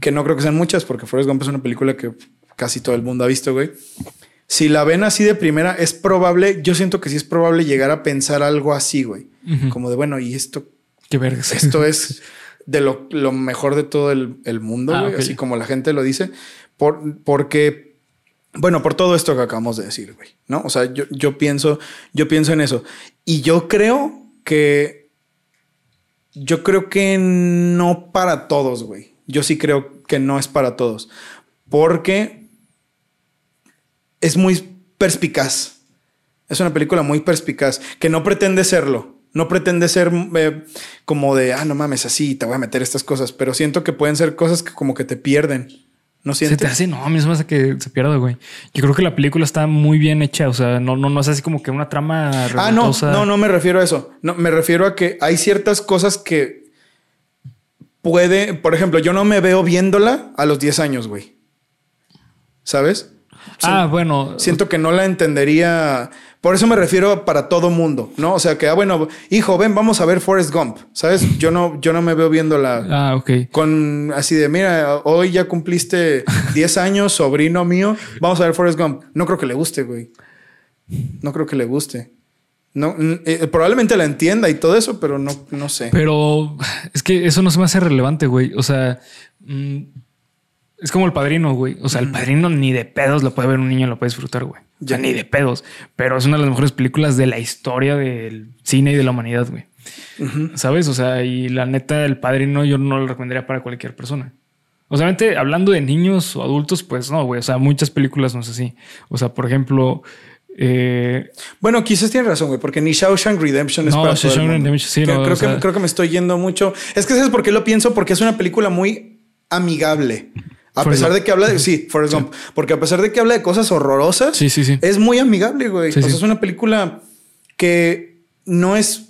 Que no creo que sean muchas, porque Forrest Gump es una película que casi todo el mundo ha visto, güey. Si la ven así de primera, es probable, yo siento que sí es probable llegar a pensar algo así, güey. Ujú. Como de, bueno, ¿y esto Qué vergas. esto es de lo, lo mejor de todo el, el mundo, Ah, güey, ok. así como la gente lo dice, por, porque, bueno, por todo esto que acabamos de decir, güey, ¿no? O sea, yo, yo pienso, yo pienso en eso. Y yo creo que, yo creo que no para todos, güey. Yo sí creo que no es para todos, porque es muy perspicaz. Es una película muy perspicaz, que no pretende serlo. No pretende ser eh, como de, ah, no mames, así te voy a meter estas cosas, pero siento que pueden ser cosas que como que te pierden. ¿No Se sientes? te hace, no, a mí se me hace que se pierda, güey. Yo creo que la película está muy bien hecha. O sea, no, no, no es así como que una trama. Ah, no, no, no me refiero a eso. No, me refiero a que hay ciertas cosas que puede, por ejemplo, yo no me veo viéndola a los 10 años, güey. ¿Sabes? Ah, bueno. Siento que no la entendería. Por eso me refiero para todo mundo, ¿no? O sea que, ah, bueno, hijo, ven, vamos a ver Forrest Gump. ¿Sabes? Yo no, yo no me veo viéndola Ah, ok. con así de, mira, hoy ya cumpliste 10 años, sobrino mío, vamos a ver Forrest Gump. No creo que le guste, güey. No creo que le guste. No, n- eh, probablemente la entienda y todo eso, pero no, no sé. Pero es que eso no se me hace relevante, güey. O sea, mm, es como el padrino, güey. O sea, el padrino ni de pedos lo puede ver un niño, lo puede disfrutar, güey. O sea, Ya. ni de pedos. Pero es una de las mejores películas de la historia del cine y de la humanidad, güey. ¿Sabes? O sea, y la neta, el padrino yo no lo recomendaría para cualquier persona. Obviamente, hablando de niños o adultos, pues no, güey. O sea, muchas películas no es así. O sea, por ejemplo, eh, Bueno, quizás tienes razón, güey, porque ni Shawshank Redemption es No, para todo el Shawshank mundo. Redemption, sí, creo, no, creo o sea- que, creo que me estoy yendo mucho. Es que sabes por qué lo pienso, porque es una película muy amigable. A pesar de que habla de sí, Forrest Gump, porque a pesar de que habla de cosas horrorosas, sí, sí, sí. es muy amigable, güey. Sí, o sea, sí. es una película que no es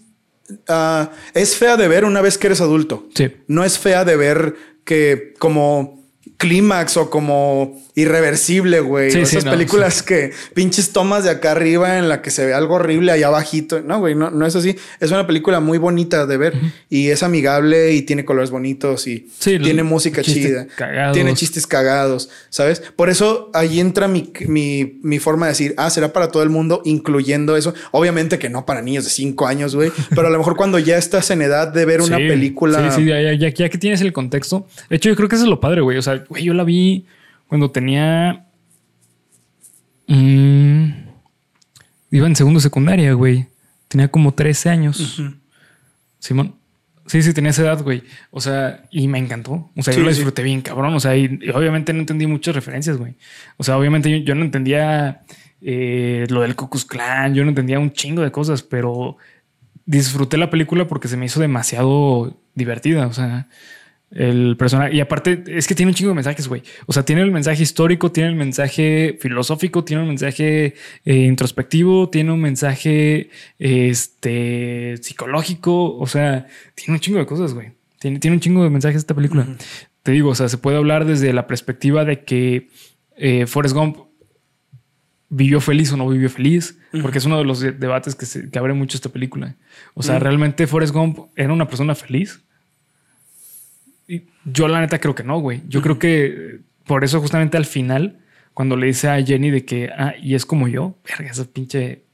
ah, es fea de ver una vez que eres adulto. Sí. No es fea de ver que como clímax o como irreversible, güey. Sí, sí, Esas no, películas que pinches tomas de acá arriba en la que se ve algo horrible allá abajito. No, güey, no, no es así. Es una película muy bonita de ver y es amigable y tiene colores bonitos y tiene música chida. cagados. Tiene chistes cagados, ¿sabes? Por eso ahí entra mi, mi, mi forma de decir, ah, será para todo el mundo, incluyendo eso. Obviamente que no para niños de cinco años, güey, pero a lo mejor cuando ya estás en edad de ver una película. Sí, sí, ya, ya- ya- ya que tienes el contexto. De hecho, yo creo que eso es lo padre, güey. O sea, güey, yo la vi cuando tenía. mm, iba en segundo secundaria, güey. Tenía como 13 años. Simón. Sí, sí, tenía esa edad, güey. O sea, y me encantó. O sea, Sí, yo la sí. disfruté bien, cabrón. O sea, y, y obviamente no entendí muchas referencias, güey. O sea, obviamente yo, yo no entendía eh, lo del Klux Klan, yo no entendía un chingo de cosas, pero disfruté la película porque se me hizo demasiado divertida. O sea, el personaje. Y aparte, es que tiene un chingo de mensajes, güey. O sea, tiene el mensaje histórico, tiene el mensaje filosófico, tiene un mensaje eh, introspectivo, tiene un mensaje este, psicológico. O sea, tiene un chingo de cosas, güey. Tiene, tiene un chingo de mensajes esta película. Te digo, o sea, se puede hablar desde la perspectiva de que eh, Forrest Gump vivió feliz o no vivió feliz, porque es uno de los de- debates que, se, que abre mucho esta película. O sea, ¿realmente Forrest Gump era una persona feliz? Yo la neta creo que no, güey. Yo creo que eh, por eso justamente al final, cuando le dice a Jenny de que, ah, y es como yo, verga, esa pinche...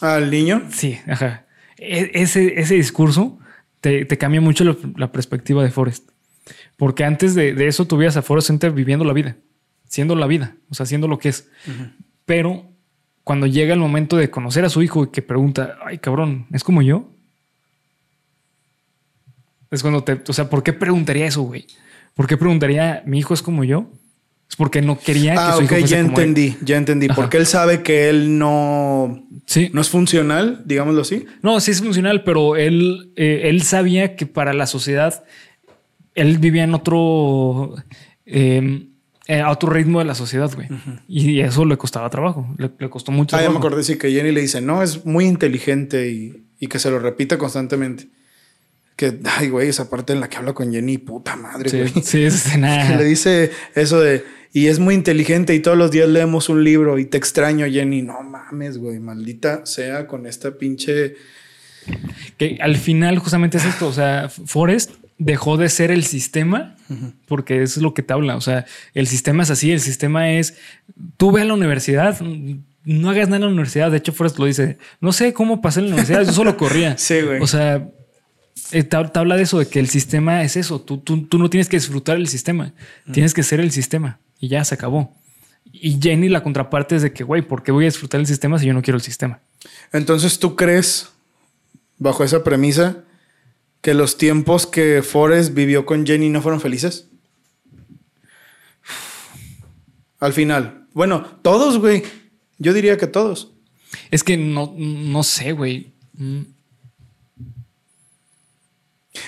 Al niño. Sí, ajá. E- ese, ese discurso te, te cambia mucho la, la perspectiva de Forrest. Porque antes de, de eso tuvieras a Forrest Center viviendo la vida, siendo la vida, o sea, siendo lo que es. Pero cuando llega el momento de conocer a su hijo y que pregunta, ay cabrón, ¿es como yo? Es cuando te, o sea, ¿por qué preguntaría eso, güey? ¿Por qué preguntaría, mi hijo es como yo? Es porque no quería que Ah, su ok, hijo fuese ya como él. entendí, ya entendí. Ajá. Porque él sabe que él no, Sí. no es funcional, digámoslo así. No, sí es funcional, pero él, eh, él sabía que para la sociedad él vivía en otro, eh, eh, a otro ritmo de la sociedad, güey. Y eso le costaba trabajo, le, le costó mucho Ah, ya me acordé, sí, que Jenny le dice, no, es muy inteligente y, y que se lo repite constantemente. Que, ay, güey, esa parte en la que habla con Jenny, puta madre, Sí, güey. sí, es Que le nada. dice eso de, y es muy inteligente y todos los días leemos un libro y te extraño, Jenny. No mames, güey, maldita sea con esta pinche... Que al final justamente es esto, o sea, Forrest dejó de ser el sistema porque eso es lo que te habla, o sea, el sistema es así, el sistema es, tú ve a la universidad, no hagas nada en la universidad, de hecho Forrest lo dice, no sé cómo pasé en la universidad, yo solo corría. Sí, güey. O sea, eh, te, habla de eso, de que el sistema es eso, tú, tú, tú no tienes que disfrutar el sistema, tienes que ser el sistema y ya se acabó. Y Jenny la contraparte es de que, güey, ¿por qué voy a disfrutar el sistema si yo no quiero el sistema? Entonces, ¿tú crees, bajo esa premisa, que los tiempos que Forrest vivió con Jenny no fueron felices? Al final. Bueno, todos, güey. Yo diría que todos. Es que no, no sé, güey.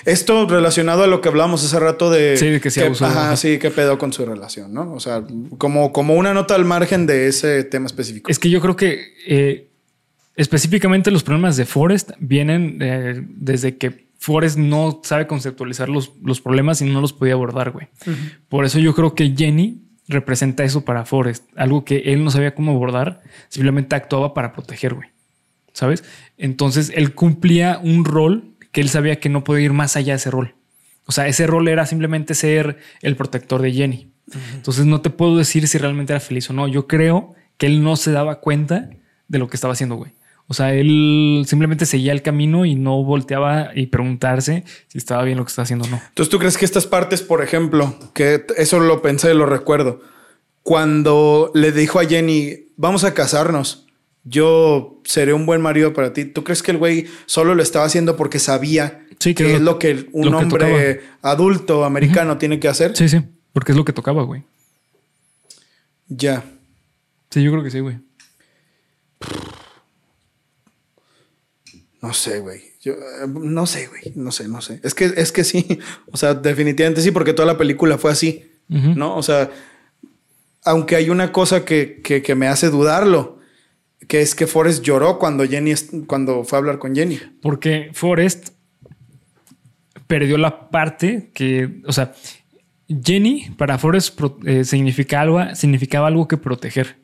Esto relacionado a lo que hablamos hace rato de... Sí, que se abusó. Ajá, Ajá. sí, qué pedo con su relación, ¿no? O sea, como, como una nota al margen de ese tema específico. Es que yo creo que eh, específicamente los problemas de Forrest vienen eh, desde que Forrest no sabe conceptualizar los, los problemas y no los podía abordar, güey. Por eso yo creo que Jenny representa eso para Forrest, algo que él no sabía cómo abordar, simplemente actuaba para proteger, güey. ¿Sabes? Entonces él cumplía un rol que él sabía que no podía ir más allá de ese rol. O sea, ese rol era simplemente ser el protector de Jenny. Entonces no te puedo decir si realmente era feliz o no. Yo creo que él no se daba cuenta de lo que estaba haciendo, güey. O sea, él simplemente seguía el camino y no volteaba y preguntarse si estaba bien lo que estaba haciendo o no. Entonces, ¿tú crees que estas partes, por ejemplo, que eso lo pensé, lo recuerdo, cuando le dijo a Jenny, vamos a casarnos, yo seré un buen marido para ti, ¿tú crees que el güey solo lo estaba haciendo porque sabía Sí, que que es lo- lo que un lo que hombre adulto americano tiene que hacer? Sí, sí, porque es lo que tocaba, güey. Ya. Sí, yo creo que sí, güey. No sé, güey. Yo eh, no sé, güey. No sé, no sé. Es que, es que sí. O sea, definitivamente sí, porque toda la película fue así. ¿No? O sea, aunque hay una cosa que, que, que me hace dudarlo, que es que Forrest lloró cuando Jenny cuando fue a hablar con Jenny. Porque Forrest perdió la parte que, o sea, Jenny para Forrest eh, significaba, significaba algo que proteger.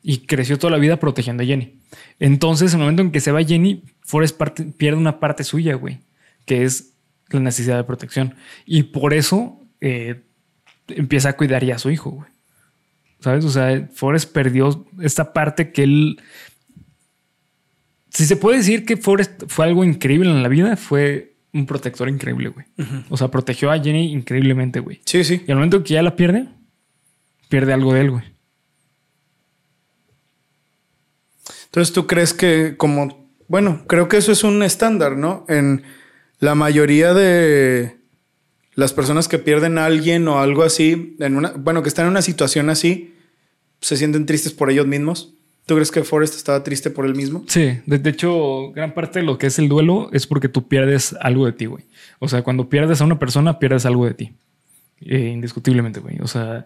Y creció toda la vida protegiendo a Jenny. Entonces, en el momento en que se va Jenny, Forrest parte- pierde una parte suya, güey, que es la necesidad de protección. Y por eso eh, empieza a cuidar ya a su hijo, güey. ¿Sabes? O sea, Forrest perdió esta parte que él. Si se puede decir que Forrest fue algo increíble en la vida, fue un protector increíble, güey. O sea, protegió a Jenny increíblemente, güey. Sí, sí. Y al momento que ya la pierde, pierde algo de él, güey. Entonces, ¿tú crees que como, bueno, creo que eso es un estándar, ¿no? En la mayoría de las personas que pierden a alguien o algo así, en una, bueno, que están en una situación así, se sienten tristes por ellos mismos. ¿Tú crees que Forrest estaba triste por él mismo? Sí, de, hecho, gran parte de lo que es el duelo es porque tú pierdes algo de ti, güey. O sea, cuando pierdes a una persona, pierdes algo de ti. Eh, indiscutiblemente, güey. O sea,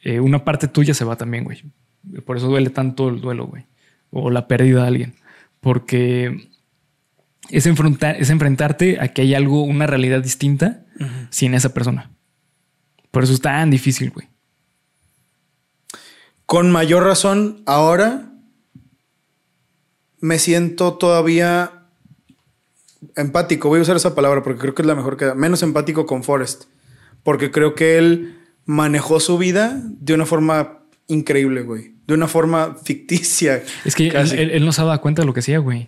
eh, una parte tuya se va también, güey. Por eso duele tanto el duelo, güey. O la pérdida de alguien. Porque es, enfrentar, es enfrentarte a que hay algo, una realidad distinta sin esa persona. Por eso es tan difícil, güey. Con mayor razón, ahora me siento todavía empático. Voy a usar esa palabra porque creo que es la mejor que da. Menos empático con Forrest. Porque creo que él manejó su vida de una forma increíble, güey. De una forma ficticia. Es que él, él no se daba cuenta de lo que hacía, güey.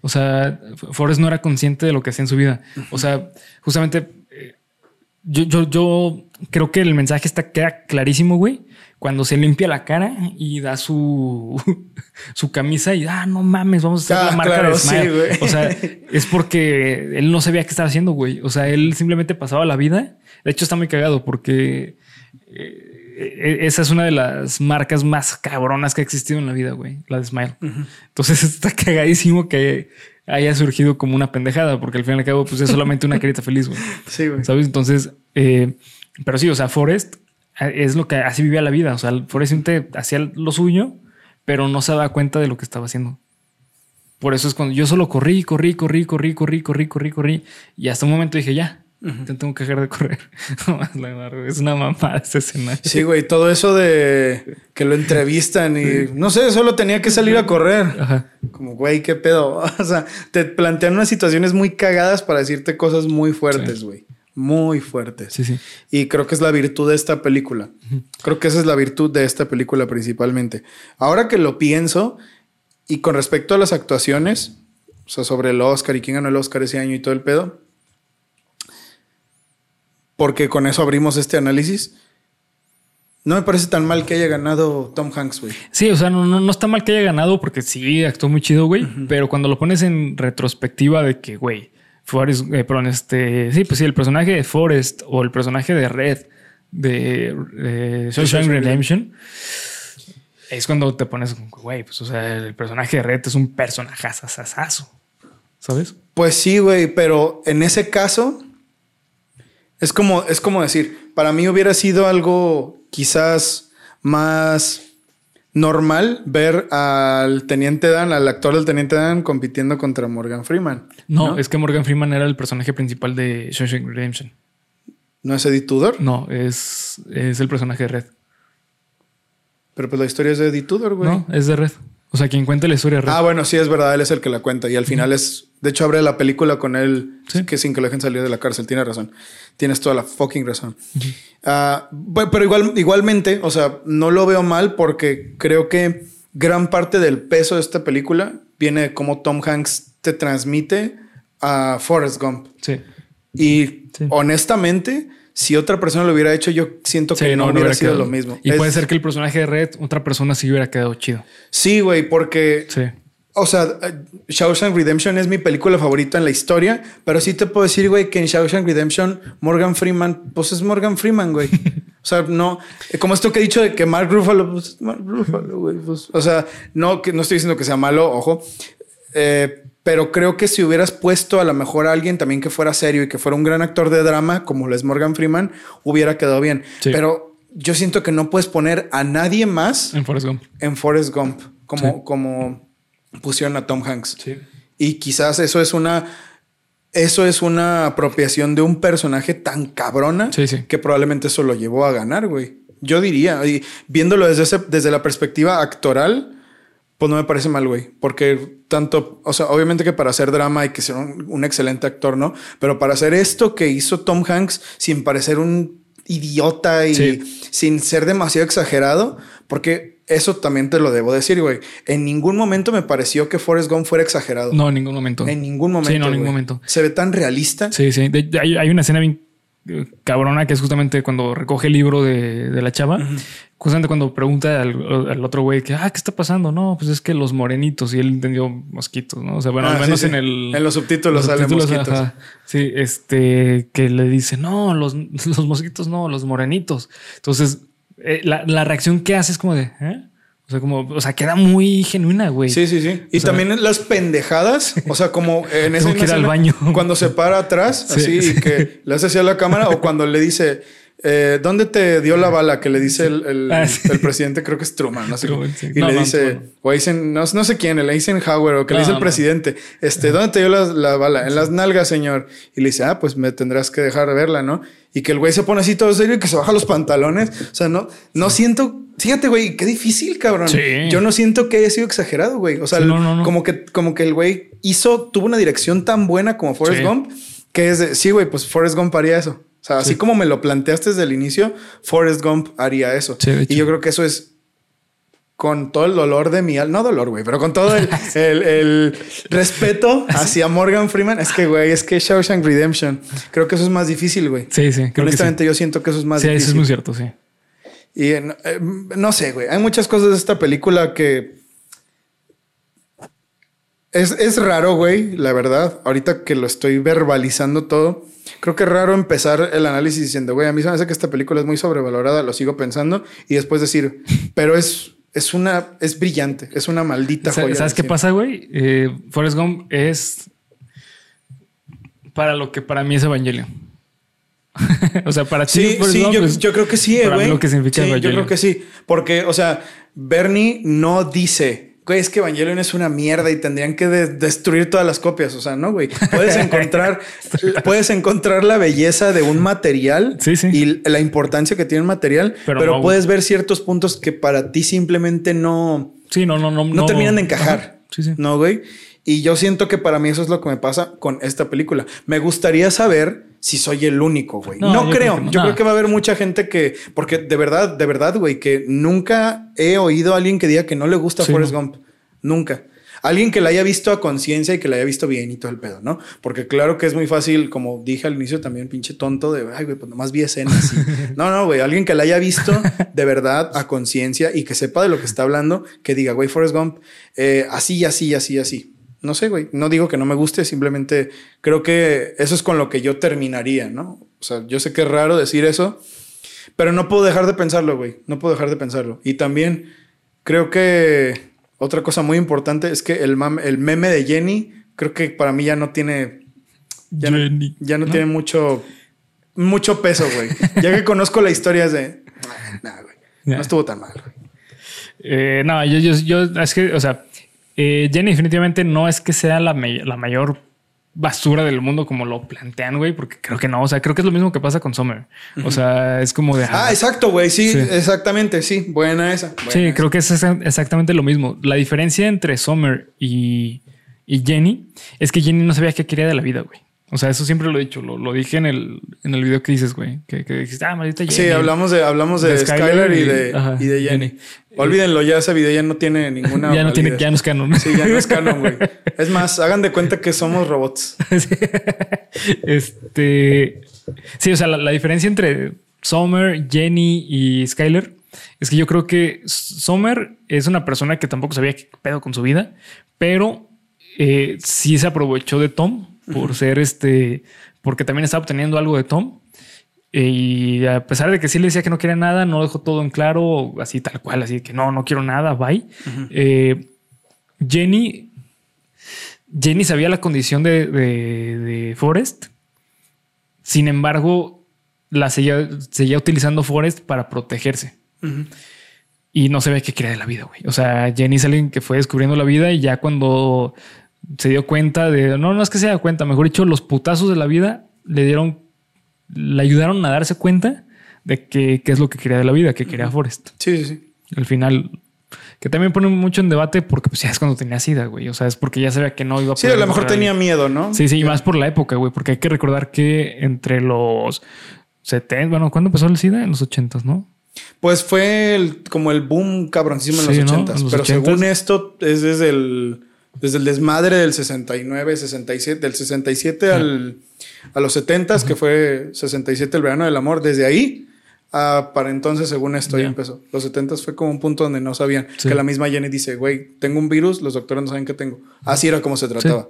O sea, Forrest no era consciente de lo que hacía en su vida. O sea, justamente eh, yo, yo, yo creo que el mensaje está queda clarísimo, güey. Cuando se limpia la cara y da su, su camisa y ah, no mames, vamos a hacer Ah, la marca claro, de Smile. sí, güey. o sea, es porque él no sabía qué estaba haciendo, güey. O sea, él simplemente pasaba la vida. De hecho, está muy cagado porque eh, esa es una de las marcas más cabronas que ha existido en la vida, güey, la de Smile. Entonces está cagadísimo que haya surgido como una pendejada, porque al fin y al cabo, pues es solamente una carita feliz, güey. Sí, güey. ¿Sabes? Entonces, eh, pero sí, o sea, Forrest es lo que así vivía la vida. O sea, Forrest siempre hacía lo suyo, pero no se daba cuenta de lo que estaba haciendo. Por eso es cuando yo solo corrí, corrí, corrí, corrí, corrí, corrí, corrí, corrí. Y hasta un momento dije, ya, ya tengo que dejar de correr. es una mamada ese escenario. Sí, güey, todo eso de que lo entrevistan y no sé, solo tenía que salir a correr. Ajá. Como, güey, qué pedo. O sea, te plantean unas situaciones muy cagadas para decirte cosas muy fuertes, güey. Muy fuertes. Sí, sí. Y creo que es la virtud de esta película. Creo que esa es la virtud de esta película principalmente. Ahora que lo pienso, y con respecto a las actuaciones, o sea, sobre el Oscar y quién ganó el Oscar ese año y todo el pedo, porque con eso abrimos este análisis, no me parece tan mal que haya ganado Tom Hanks, güey. Sí, o sea, no, no, no está mal que haya ganado porque sí actuó muy chido, güey. Pero cuando lo pones en retrospectiva de que, güey, Forrest, eh, perdón, este, sí, pues sí, el personaje de Forrest o el personaje de Red de, de Shawshank Shawshank Redemption es cuando te pones, güey, pues, o sea, el personaje de Red es un personaje sasasazo, ¿sabes? Pues sí, güey, pero en ese caso es como, es como decir, para mí hubiera sido algo quizás más normal ver al Teniente Dan, al actor del Teniente Dan compitiendo contra Morgan Freeman. No, es que Morgan Freeman era el personaje principal de Shawshank Redemption. ¿No es Eddie Tudor? No, es, es el personaje de Red. Pero pues la historia es de Eddie Tudor, güey. No, es de Red. O sea, quien cuenta la historia de Red. Ah, bueno, sí, es verdad, él es el que la cuenta. Y al final es. De hecho, abre la película con él, Sí. que sin que lo dejen salir de la cárcel. Tiene razón. Tienes toda la fucking razón. Ah, bu- pero igual, igualmente, o sea, no lo veo mal porque creo que gran parte del peso de esta película viene de cómo Tom Hanks te transmite a Forrest Gump. Sí. Y Sí. honestamente, si otra persona lo hubiera hecho, yo siento que Sí, no, hubiera, sido lo mismo. Y Es- puede ser que el personaje de Red, otra persona sí hubiera quedado chido. Sí, güey, porque Sí. O sea, eh, Shawshank Redemption es mi película favorita en la historia, pero sí te puedo decir, güey, que en Shawshank Redemption Morgan Freeman, pues es Morgan Freeman, güey. O sea, no, eh, como esto que he dicho de que Mark Ruffalo, pues es Mark Ruffalo, güey. pues, o sea, no, que no estoy diciendo que sea malo, ojo, Eh, pero creo que si hubieras puesto a lo mejor a alguien también que fuera serio y que fuera un gran actor de drama, como lo es Morgan Freeman, hubiera quedado bien. Sí. Pero yo siento que no puedes poner a nadie más En Forrest Gump. en Forrest Gump, como, Sí. como pusieron a Tom Hanks. Sí. Y quizás eso es una eso es una apropiación de un personaje tan cabrona Sí, sí. que probablemente eso lo llevó a ganar, güey. Yo diría, y viéndolo desde, ese- desde la perspectiva actoral, pues no me parece mal, güey. Porque tanto, o sea, obviamente que para hacer drama hay que ser un, un excelente actor, ¿no? Pero para hacer esto que hizo Tom Hanks sin parecer un idiota y Sí. sin ser demasiado exagerado, porque eso también te lo debo decir, güey. En ningún momento me pareció que Forrest Gump fuera exagerado. No, en ningún momento. En ningún momento. Sí, no, en ningún momento. Se ve tan realista. Sí, sí. De- de- hay, hay una escena bien eh, cabrona que es justamente cuando recoge el libro de, de la chava. Justamente cuando pregunta al, al otro güey que, ah, ¿qué está pasando? No, pues es que los morenitos y él entendió mosquitos, ¿no? O sea, bueno, Ah, al menos sí. en el. En los subtítulos salen subtítulos, mosquitos. ajá. Sí, este, que le dice, no, los, los mosquitos no, los morenitos. Entonces, eh, la, la reacción que hace es como de, ¿eh? O sea, como, o sea, queda muy genuina, güey. Sí, sí, sí. Y O sea- también las pendejadas, o sea, como en esa Tengo que ir al escena, baño. Cuando se para atrás, Sí, así, sí. y que le hace así a la cámara, o cuando le dice, eh, ¿dónde te dio la bala? Que le dice el, el- Ah, sí. el presidente, creo que es Truman, no sé. Truman, sí. Y No, le dice, o dicen, no, no sé quién, le dicen Howard, o que le dice el presidente, este, ¿dónde te dio la, la bala? En las nalgas, señor. Y le dice, ah, pues me tendrás que dejar de verla, ¿no? Y que el güey se pone así todo serio y que se baja los pantalones. O sea, no, no siento. Fíjate, güey, qué difícil, cabrón. Sí. Yo no siento que haya sido exagerado, güey. O sea, Sí, el- no, no, no. como que, como que el güey hizo, tuvo una dirección tan buena como Forrest Sí. Gump, que es de, sí, güey, pues Forrest Gump haría eso. Sea, así Sí. como me lo planteaste desde el inicio, Forrest Gump haría eso. Sí, y yo creo que eso es con todo el dolor de mi alma, no dolor, güey, pero con todo el, el- el respeto hacia Morgan Freeman. Es que, güey, es que Shawshank Redemption. Creo que eso es más difícil, güey. Sí, sí. creo que Honestamente, yo siento que eso es más sí. Sí, eso difícil. es muy cierto, sí. Y eh, no, eh, no sé, güey. Hay muchas cosas de esta película que. Es, es raro, güey, la verdad. Ahorita que lo estoy verbalizando todo, creo que es raro empezar el análisis diciendo, güey, a mí se me hace que esta película es muy sobrevalorada, lo sigo pensando, y después decir, pero es, es una, es brillante, es una maldita joya. ¿Sabes qué cine. pasa, güey? Eh, Forrest Gump es para lo que para mí es Evangelio. o sea, para ti, Sí, Forrest sí, Gump yo, es- yo creo que sí, eh, güey. lo que significa Sí, yo creo que sí. Porque, o sea, Bernie no dice, güey, es que Evangelion es una mierda y tendrían que de- destruir todas las copias. O sea, no, güey. Puedes encontrar, puedes encontrar la belleza de un material Sí, sí. y la importancia que tiene un material, Pero pero, no- puedes ver ciertos puntos que para ti simplemente no, Sí, no, no, no. no, terminan de encajar. Ajá. Sí, sí. No, güey. Y yo siento que para mí eso es lo que me pasa con esta película. Me gustaría saber si soy el único, güey. No, No, yo creo creo. que no. Yo No. creo que va a haber mucha gente que, porque de verdad, de verdad, güey, que nunca he oído a alguien que diga que no le gusta Sí, Forrest no. Gump. Nunca. Alguien que la haya visto a conciencia y que la haya visto bien y todo el pedo, ¿no? Porque claro que es muy fácil, como dije al inicio, también pinche tonto de, ay, güey, pues nomás vi escenas. y-". no, no, güey, alguien que la haya visto de verdad a conciencia y que sepa de lo que está hablando, que diga, güey, Forrest Gump, eh, así, así, así, así. No sé, güey, no digo que no me guste, simplemente creo que eso es con lo que yo terminaría, ¿no? O sea, yo sé que es raro decir eso, pero no puedo dejar de pensarlo, güey, no puedo dejar de pensarlo. Y también creo que otra cosa muy importante es que el, el meme de Jenny, creo que para mí ya no tiene ya no, Jenny. ya no tiene mucho, mucho peso, güey. Ya que conozco la historia de, nah, güey, Ya. no estuvo tan mal, güey. Eh, no, yo, yo, yo, es que, o sea, eh, Jenny definitivamente no es que sea la, may- la mayor basura del mundo como lo plantean, güey, porque creo que no, o sea, creo que es lo mismo que pasa con Summer. O sea, es como de... Ah, exacto, güey, sí, Sí. exactamente, sí, buena esa. buena Sí, esa. creo que es exa- exactamente lo mismo. La diferencia entre Summer y, y Jenny es que Jenny no sabía qué quería de la vida, güey. O sea, eso siempre lo he dicho, lo, lo dije en el, en el video que dices, güey, que, que dijiste, ah, maldita Jenny. Sí, hablamos de, hablamos de, De Skyler, y y- de, ajá, y de Jenny. Jenny. Olvídenlo, ya ese video ya no tiene ninguna. ya no tiene, ya no es canon. Sí, ya no es canon, güey. Es más, hagan de cuenta que somos robots. Este. Sí, o sea, la, la diferencia entre Summer, Jenny y Skyler es que yo creo que Summer es una persona que tampoco sabía qué pedo con su vida, pero eh, sí se aprovechó de Tom por ser este, porque también estaba obteniendo algo de Tom. Eh, Y a pesar de que sí le decía que no quería nada, no dejó todo en claro, así tal cual, así que no, no quiero nada, bye. Eh, Jenny Jenny sabía la condición de, de, de Forrest. Sin embargo, la seguía, seguía utilizando Forrest para protegerse. Y no sabía qué quería de la vida, güey. O sea, Jenny es alguien que fue descubriendo la vida y ya cuando se dio cuenta de, no, no es que se dio cuenta, mejor dicho, los putazos de la vida le dieron, le ayudaron a darse cuenta de que, qué es lo que quería de la vida, que quería Forrest. Sí, sí, sí. Al final, que también pone mucho en debate porque pues ya es cuando tenía sida, güey. O sea, es porque ya sabía que no iba a Sí, a lo mejor tenía miedo, ¿no? Sí, sí, y más por la época, güey, porque hay que recordar que entre los 70, bueno, ¿cuándo empezó el SIDA? En los 80, ¿no? Pues fue el, como el boom cabroncísimo en Sí, los ¿no? 80 En los Pero 80s. según esto, es desde el, desde el desmadre del 69, 67, del 67 al, a los 70 que fue 67 el verano del amor. Desde ahí, ah, para entonces, según esto, ya empezó. Los 70 fue como un punto donde no sabían. Sí. Que la misma Jenny dice, güey, tengo un virus, los doctores no saben qué tengo. Así era como se trataba.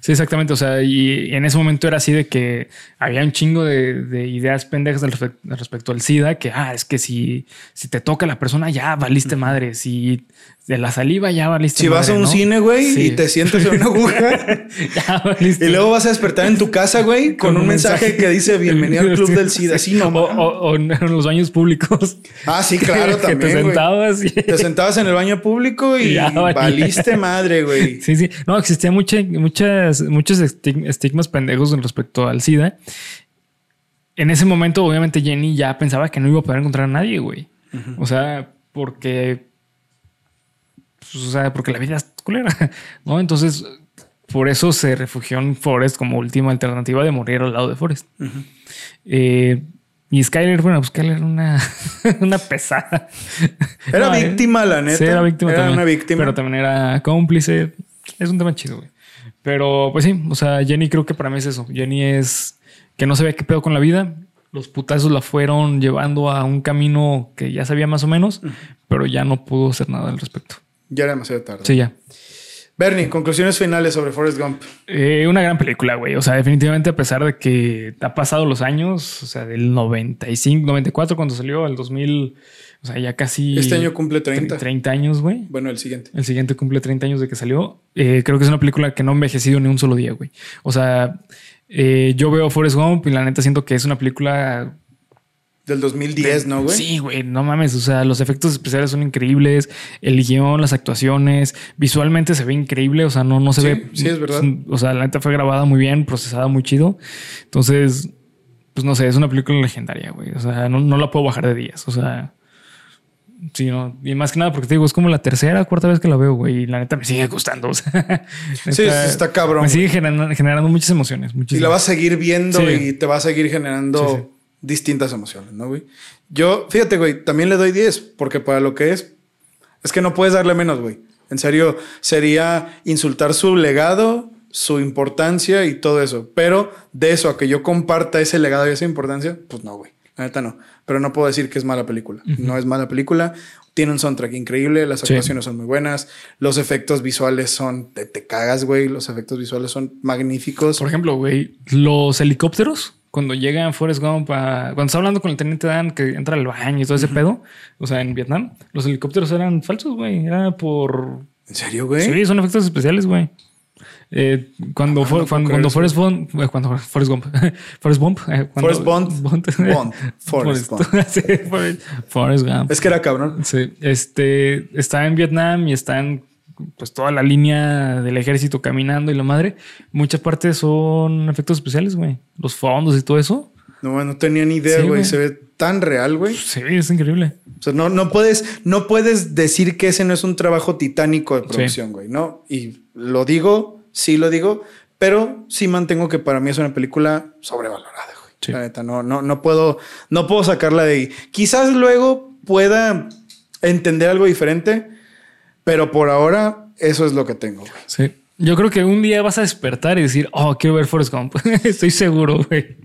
Sí, exactamente. O sea, y en ese momento era así de que había un chingo de, de ideas pendejas al respe- al respecto al SIDA, que, ah, es que si, si te toca la persona, ya valiste madre. Si de la saliva, ya valiste Si vas a un ¿no? cine, güey, Sí. y te sientes en una aguja ya y luego vas a despertar en tu casa, güey, con, un mensaje, que dice bienvenido al club del SIDA. Así no o, o- o en los baños públicos. Ah, sí, claro, que te también, güey. sentabas y... Te sentabas en el baño público y Ya valiste madre, güey. Sí, sí. No, existía mucha, muchas, muchos estig- estigmas pendejos respecto al SIDA. En ese momento, obviamente, Jenny ya pensaba que no iba a poder encontrar a nadie, güey. O sea, porque. Pues, o sea, porque la vida es culera, ¿no? Entonces, por eso se refugió en Forrest como última alternativa de morir al lado de Forrest. Eh, y Skyler, bueno, pues Skyler era una, una pesada. Era No, eh, víctima, la neta. Sí, era víctima Era también. una víctima. Pero también era cómplice. Es un tema chido, güey. Pero pues sí, o sea, Jenny creo que para mí es eso. Jenny es que no sabía qué pedo con la vida. Los putazos la fueron llevando a un camino que ya sabía más o menos, pero ya no pudo hacer nada al respecto. Ya era demasiado tarde. Sí, ya. Bernie, conclusiones finales sobre Forrest Gump. Eh, una gran película, güey. O sea, definitivamente a pesar de que ha pasado los años, o sea, del 95, 94 cuando salió, al 2000, o sea, ya casi... Este año cumple 30. 30 años, güey. Bueno, el siguiente. El siguiente cumple 30 años de que salió. Eh, creo que es una película que no ha envejecido ni un solo día, güey. O sea, eh, yo veo Forrest Gump y la neta siento que es una película... Del 2010, ¿no, güey? Sí, güey, no mames. O sea, los efectos especiales son increíbles. El guion, las actuaciones, visualmente se ve increíble. O sea, no, no se Sí, ve... sí, es verdad. O sea, la neta fue grabada muy bien, procesada muy chido. Entonces, pues no sé, es una película legendaria, güey. O sea, no, no la puedo bajar de días. O sea... Sí, no. Y más que nada porque te digo, es como la tercera, cuarta vez que la veo, güey. Y la neta me sigue gustando. O sea, Sí, está cabrón, Me sigue generando, generando muchas emociones. Y Muchísimas. la vas a seguir viendo Sí. y te va a seguir generando Sí, sí. Distintas emociones, ¿no, güey? Yo, fíjate, güey, también le doy 10, porque para lo que es, es que no puedes darle menos, güey. En serio, sería insultar su legado, su importancia y todo eso. Pero de eso a que yo comparta ese legado y esa importancia, pues no, güey. La neta no. Pero no puedo decir que es mala película. No es mala película. Tiene un soundtrack increíble, las Sí. actuaciones son muy buenas, los efectos visuales son, te, te cagas, güey, los efectos visuales son magníficos. Por ejemplo, güey, los helicópteros, cuando llegan Forrest Gump a- Cuando está hablando con el teniente Dan que entra al baño y todo ese pedo, o sea, en Vietnam, los helicópteros eran falsos, güey. Era por... ¿En serio, güey? Sí, son efectos especiales, güey. Eh, cuando, Ah, no cuando. Forrest Gump, eh, cuando Forrest Gump, Forrest Gump, eh, Forrest Bond. Bond. Forrest Sí, Forrest, Forrest Gump. Es que era cabrón. Sí, este está en Vietnam y está en pues toda la línea del ejército caminando y la madre. Muchas partes son efectos especiales, güey. Los fondos y todo eso. No, no tenía ni idea, güey. Se ve tan real, güey. Sí, es increíble. O sea, no, no puedes, no puedes decir que ese no es un trabajo titánico de producción, güey, ¿no? Y lo digo, sí lo digo, pero sí mantengo que para mí es una película sobrevalorada, güey. Sí. La neta, no, no, no puedo, no puedo sacarla de ahí. Quizás luego pueda entender algo diferente, pero por ahora eso es lo que tengo, güey. Sí. Yo creo que un día vas a despertar y decir, oh, quiero ver Forrest Gump. estoy seguro, güey.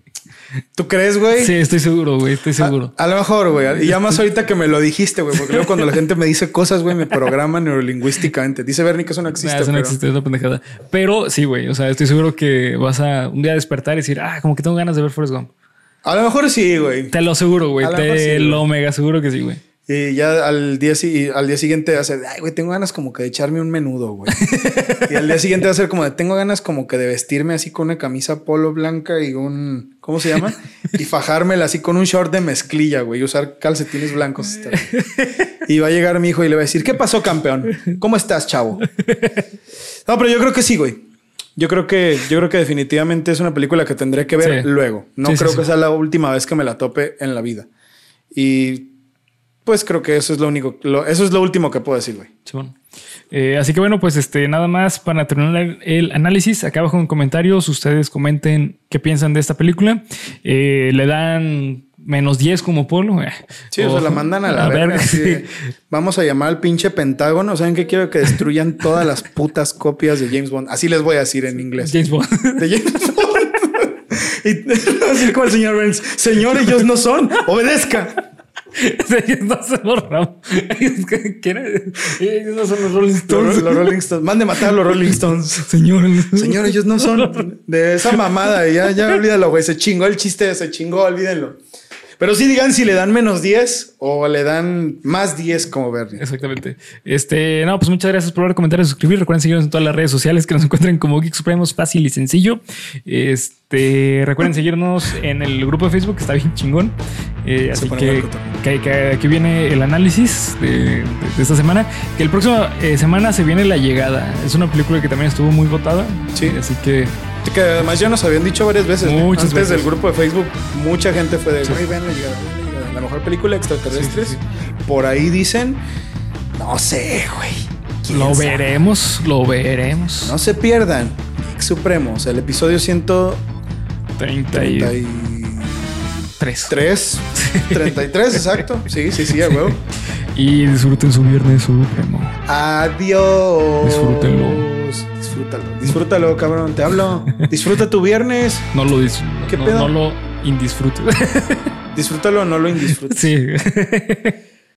¿Tú crees, güey? Sí, estoy seguro, güey. Estoy seguro. a lo mejor, güey. Y ya más ahorita que me lo dijiste, güey. Porque luego cuando la gente me dice cosas, güey, me programa neurolingüísticamente. Dice Bernie que eso no existe. Nah, eso no pero- existe, es una pendejada. Pero sí, güey. O sea, estoy seguro que vas a un día despertar y decir, ah, como que tengo ganas de ver Forrest Gump. A lo mejor sí, güey. Te lo aseguro, güey. Lo Te sí, lo mega seguro que sí, güey. Y ya al día, al día siguiente va a ser, ay, güey, tengo ganas como que de echarme un menudo, güey. y al día siguiente va a ser como de, tengo ganas como que de vestirme así con una camisa polo blanca y un, ¿cómo se llama? y fajármela así con un short de mezclilla, güey, y usar calcetines blancos. Y va a llegar mi hijo y le va a decir, ¿qué pasó, campeón? ¿Cómo estás, chavo? No, pero yo creo que sí, güey. Yo creo que, yo creo que definitivamente es una película que tendré que ver Sí. luego. No sí, creo sí. que sea la última vez que me la tope en la vida. Y pues creo que eso es lo único, lo- eso es lo último que puedo decir, güey. Simón. Eh, así que bueno, pues este, nada más para terminar el, análisis. Acá abajo en comentarios, ustedes comenten qué piensan de esta película. Eh, le dan menos 10 como polo. eh, Sí, o, sea, la mandan a la, verga. de, Vamos a llamar al pinche Pentágono. ¿Saben qué quiero? Que destruyan todas las putas copias de James Bond. Así les voy a decir en inglés. James Bond. De James Bond. y así como el señor Burns. Señor, ellos no son. Obedezca. Ellos no son los los Rolling Los, Stones. los Rolling Stones. Mande matar a los Rolling Stones. Señores. Señor, ellos no son de esa mamada. Ya, ya olvídalo, güey. Se chingó el chiste, se chingó, olvídenlo. Pero sí digan si le dan menos 10 o le dan más 10 como Bernie. Exactamente. Este, no, pues muchas gracias por ver, comentar y suscribir. Recuerden seguirnos en todas las redes sociales que nos encuentren como Geek Supremos, fácil y sencillo. Este, recuerden seguirnos en el grupo de Facebook, que está bien chingón. Eh, así que, que, que aquí viene el análisis de, de- de esta semana. Que el próximo eh, semana se viene La Llegada. Es una película que también estuvo muy votada. Sí. Así que Que además ya nos habían dicho varias veces. Antes veces. del grupo de Facebook, mucha gente fue de, "Güey, vean la llegada, vean la llegada". La mejor película extraterrestres. Sí, sí, Por ahí dicen, no sé, güey. ¿Quién lo sabe?". veremos, lo veremos. No se pierdan. Geek Supremos, el episodio 133. 33. 33, exacto. Sí, sí, sí, a huevo. Y disfruten su viernes supremo. Adiós. Disfrútenlo. Disfrútalo. Disfrútalo, cabrón. Te hablo. Disfruta tu viernes. No lo dis ¿Qué no, pedo? no lo indisfrutes. Disfrútalo no lo indisfrutes. sí.